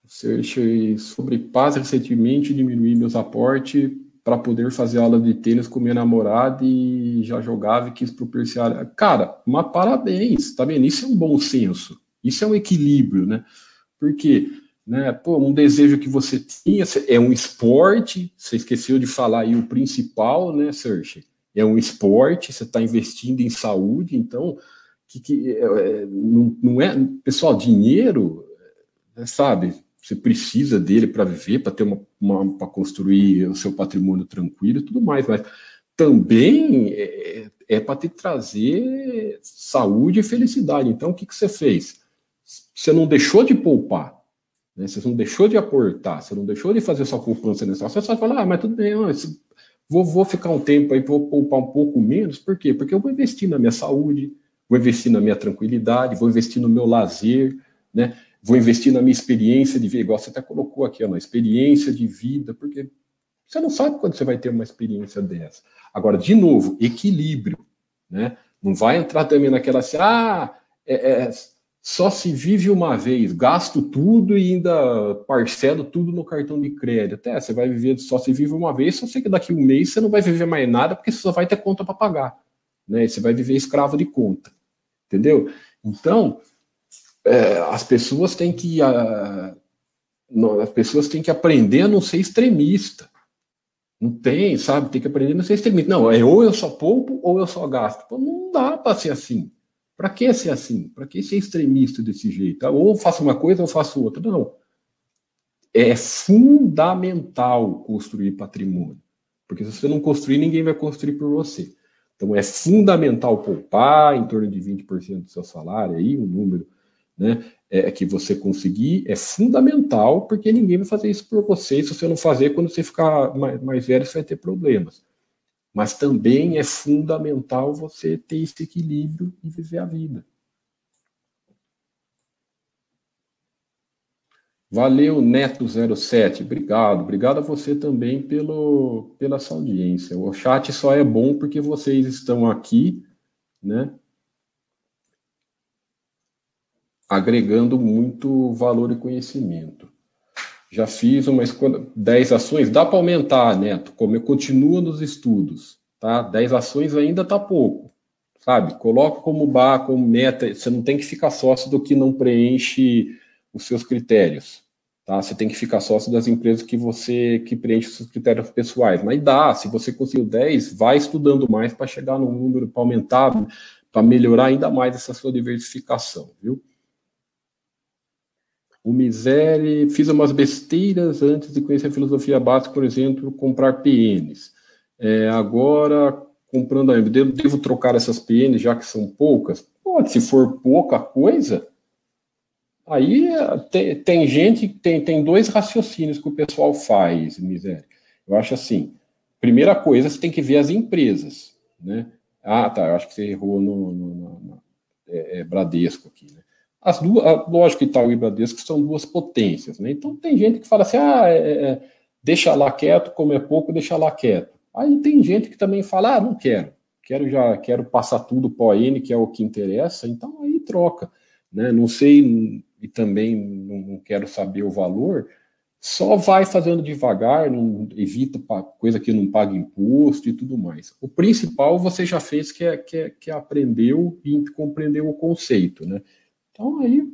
Search sobre paz recentemente diminuí meus aportes para poder fazer aula de tênis com minha namorada e já jogava e quis propiciar. Cara, mas parabéns, tá vendo? Isso é um bom senso, isso é um equilíbrio, né? Porque, né, pô, um desejo que você tinha é um esporte, você esqueceu de falar aí o principal, né, Search? é um esporte, você está investindo em saúde, então que, que é, é não, não, é. Pessoal, dinheiro, é, sabe? Você precisa dele para viver, para ter uma, uma para construir o seu patrimônio tranquilo e tudo mais, mas também é, é para te trazer saúde e felicidade. Então, o que, que você fez? Você não deixou de poupar, né? você não deixou de aportar, você não deixou de fazer sua poupança nessa. Você só fala, ah, mas tudo bem, não, vou, vou ficar um tempo aí, vou poupar um pouco menos, por quê? Porque eu vou investir na minha saúde, vou investir na minha tranquilidade, vou investir no meu lazer, né? Vou investir na minha experiência de vida, igual você até colocou aqui, na experiência de vida, porque você não sabe quando você vai ter uma experiência dessa. Agora, de novo, equilíbrio, né? Não vai entrar também naquela assim, ah, é, é, só se vive uma vez, gasto tudo e ainda parcelo tudo no cartão de crédito. É, você vai viver, só se vive uma vez, só sei que daqui um mês você não vai viver mais nada, porque você só vai ter conta para pagar. Né? Você vai viver escravo de conta. Entendeu? Então, é, as pessoas têm que. A, as pessoas têm que aprender a não ser extremista. Não tem, sabe? Tem que aprender a não ser extremista. Não, é ou eu só poupo ou eu só gasto. Pô, não dá para ser assim. Para que ser assim? Para que ser extremista desse jeito? Ou faço uma coisa ou faço outra. Não. É fundamental construir patrimônio. Porque se você não construir, ninguém vai construir por você. Então é fundamental poupar em torno de 20% do seu salário, aí um número né, é, que você conseguir, é fundamental, porque ninguém vai fazer isso por você. Se você não fazer, quando você ficar mais, mais velho, você vai ter problemas. Mas também é fundamental você ter esse equilíbrio e viver a vida. Valeu, Neto07. Obrigado. Obrigado a você também pelo, pela sua audiência. O chat só é bom porque vocês estão aqui, né? Agregando muito valor e conhecimento. Já fiz uma escolha, 10 ações, dá para aumentar, Neto, como eu continuo nos estudos, tá? 10 ações ainda tá pouco, sabe? Coloca como bar, como meta, você não tem que ficar sócio do que não preenche os seus critérios, tá? Você tem que ficar sócio das empresas que você que preenche os seus critérios pessoais, mas dá, se você conseguiu 10, vai estudando mais para chegar no número, para aumentar, para melhorar ainda mais essa sua diversificação, viu? O miséria, fiz umas besteiras antes de conhecer a filosofia básica, por exemplo, comprar PNs. É, agora, comprando a devo, devo trocar essas PNs, já que são poucas? Pode, se for pouca coisa, aí é, tem, tem gente, tem, tem dois raciocínios que o pessoal faz, miséria. Eu acho assim, primeira coisa, você tem que ver as empresas, né? Ah, tá, eu acho que você errou no, no, no, no é, é, Bradesco aqui, né? As duas, lógico que Itaú e Bradesco são duas potências, né? Então tem gente que fala assim, ah, é, é, deixa lá quieto, como é pouco, deixa lá quieto. Aí tem gente que também fala, ah, não quero, quero já, quero passar tudo para o N, que é o que interessa, então aí troca, né? Não sei e também não quero saber o valor, só vai fazendo devagar, não evita coisa que não paga imposto e tudo mais. O principal você já fez que é, que é, que é aprendeu e compreendeu o conceito, né? Então aí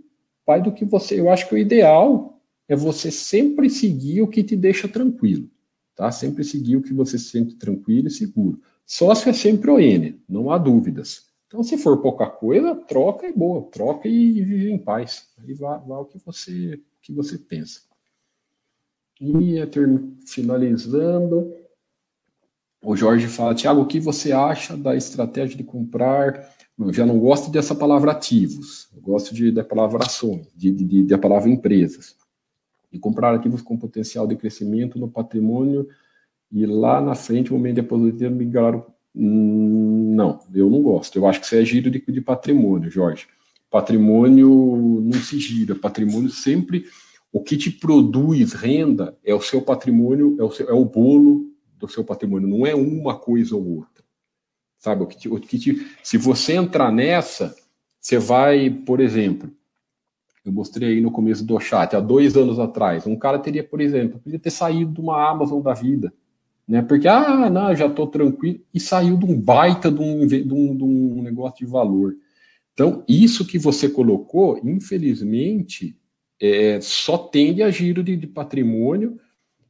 vai do que você. Eu acho que o ideal é você sempre seguir o que te deixa tranquilo, tá? Sempre seguir o que você se sente tranquilo e seguro. Sócio é sempre o N, não há dúvidas. Então, se for pouca coisa, troca e boa, troca e vive em paz. Aí vai, vai o que você, que você pensa. E finalizando, o Jorge fala, Tiago, o que você acha da estratégia de comprar eu já não gosto dessa palavra ativos, eu gosto de, da palavra ações, de, de, da palavra empresas. E comprar ativos com potencial de crescimento no patrimônio e lá na frente, o momento de aposentadoria. Hum, não, eu não gosto. Eu acho que isso é giro de, de patrimônio, Jorge. Patrimônio não se gira. Patrimônio sempre. O que te produz renda é o seu patrimônio, é o, seu, é o bolo do seu patrimônio, não é uma coisa ou outra. Sabe? O que te, o que te, se você entrar nessa, você vai, por exemplo, eu mostrei aí no começo do chat, há dois anos atrás, um cara teria, por exemplo, podia ter saído de uma Amazon da vida, né? Porque, ah, não, já estou tranquilo, e saiu de um baita de um, de um, de um negócio de valor. Então, isso que você colocou, infelizmente, é, só tende a giro de, de patrimônio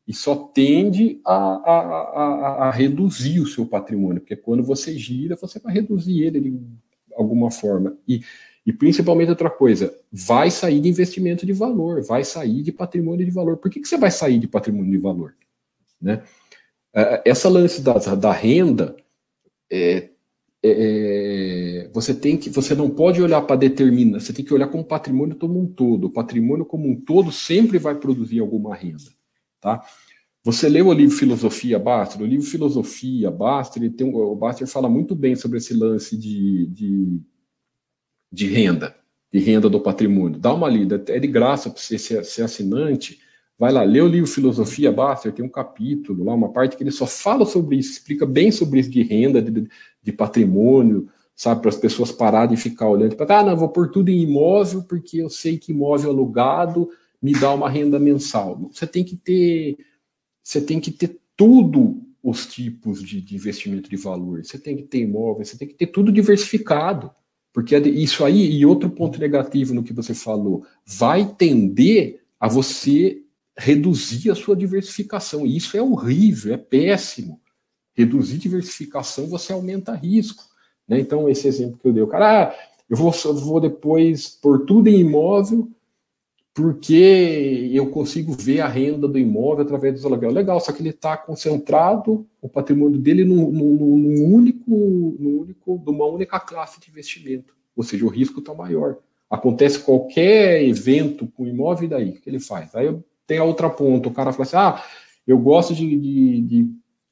e só tende a, a, a, a, reduzir o seu patrimônio, porque quando você gira, você vai reduzir ele, ele alguma forma. E, e principalmente outra coisa, vai sair de investimento de valor, vai sair de patrimônio de valor. Por que, que você vai sair de patrimônio de valor? Né? É, essa lance da, da renda, é, é, você tem que, você não pode olhar para determinar, você tem que olhar como patrimônio como um todo. O patrimônio como um todo sempre vai produzir alguma renda, tá? Você leu o livro Filosofia Baster? O livro Filosofia Baster, ele tem, o Baster fala muito bem sobre esse lance de, de, de renda, de renda do patrimônio. Dá uma lida, é de graça para você ser, ser assinante. Vai lá, lê o livro Filosofia Baster, tem um capítulo lá, uma parte que ele só fala sobre isso, explica bem sobre isso de renda, de, de patrimônio, sabe, para as pessoas pararem de ficar olhando para, ah, não, vou pôr tudo em imóvel, porque eu sei que imóvel alugado me dá uma renda mensal. Você tem que ter você tem que ter tudo os tipos de, de, investimento de valor. Você tem que ter imóvel, você tem que ter tudo diversificado. Porque isso aí, e outro ponto negativo no que você falou, vai tender a você reduzir a sua diversificação. Isso é horrível, é péssimo. Reduzir diversificação, você aumenta risco. Né? Então, esse exemplo que eu dei, o cara, ah, eu vou, eu vou depois pôr tudo em imóvel porque eu consigo ver a renda do imóvel através dos aluguel. Legal, só que ele está concentrado, o patrimônio dele, no, no, no, único, no único, numa única classe de investimento. Ou seja, o risco está maior. Acontece qualquer evento com imóvel, e daí? O que ele faz? Aí tem a outra ponta, o cara fala assim, ah, eu gosto de, de, de,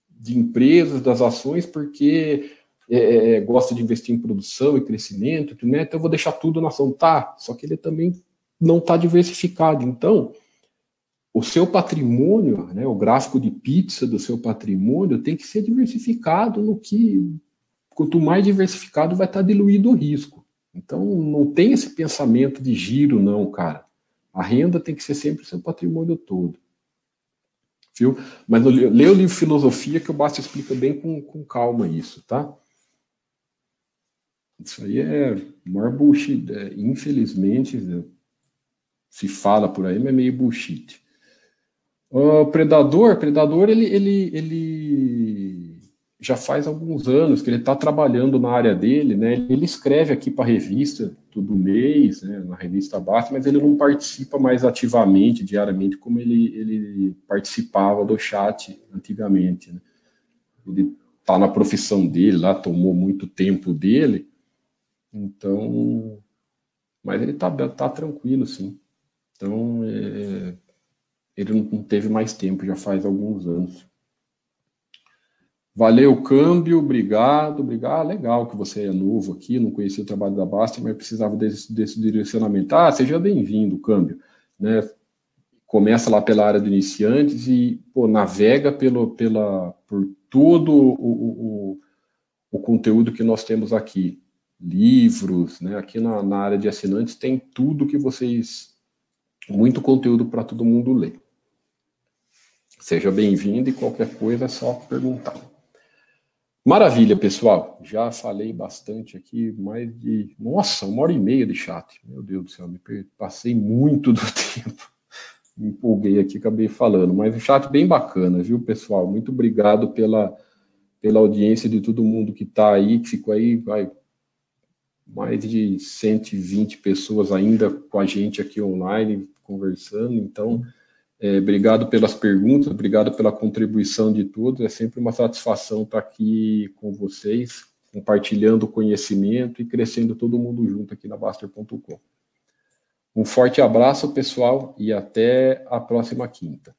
de empresas, das ações, porque é, é, é gosto de investir em produção e crescimento, né? então eu vou deixar tudo na ação. Tá, só que ele também não está diversificado. Então, o seu patrimônio, né, o gráfico de pizza do seu patrimônio tem que ser diversificado no que quanto mais diversificado vai estar tá diluído o risco. Então não tem esse pensamento de giro não, cara. A renda tem que ser sempre seu patrimônio todo. Viu? Mas lê o livro Filosofia que o Basta explica bem com, com calma isso, tá? Isso aí é maior bullshit. É, infelizmente, se fala por aí, mas é meio bullshit. O Predador, Predador, ele, ele, ele já faz alguns anos que ele está trabalhando na área dele, né? Ele escreve aqui para a revista todo mês, né? na revista Basta, mas ele não participa mais ativamente, diariamente, como ele, ele participava do chat antigamente. Né? Ele está na profissão dele, lá tomou muito tempo dele, então, mas ele está tá tranquilo, sim. Então, é, ele não teve mais tempo, já faz alguns anos. Valeu, câmbio, obrigado, obrigado. Ah, legal que você é novo aqui, não conhecia o trabalho da Basta, mas precisava desse, desse direcionamento. Ah, seja bem-vindo, câmbio. Né? Começa lá pela área do iniciantes e pô, navega pelo, pela, por todo o, o, o, conteúdo que nós temos aqui. Livros, né? aqui na, na área de assinantes tem tudo que vocês muito conteúdo para todo mundo ler. Seja bem-vindo e qualquer coisa é só perguntar. Maravilha, pessoal. Já falei bastante aqui, mais de. Nossa, uma hora e meia de chat. Meu Deus do céu, me passei muito do tempo. Me empolguei aqui, acabei falando. Mas o chat bem bacana, viu, pessoal? Muito obrigado pela, pela audiência de todo mundo que está aí, que ficou aí, vai, mais de 120 pessoas ainda com a gente aqui online, conversando. Então, é, obrigado pelas perguntas, obrigado pela contribuição de todos. É sempre uma satisfação estar aqui com vocês, compartilhando conhecimento e crescendo todo mundo junto aqui na Baster.com. Um forte abraço, pessoal, e até a próxima quinta.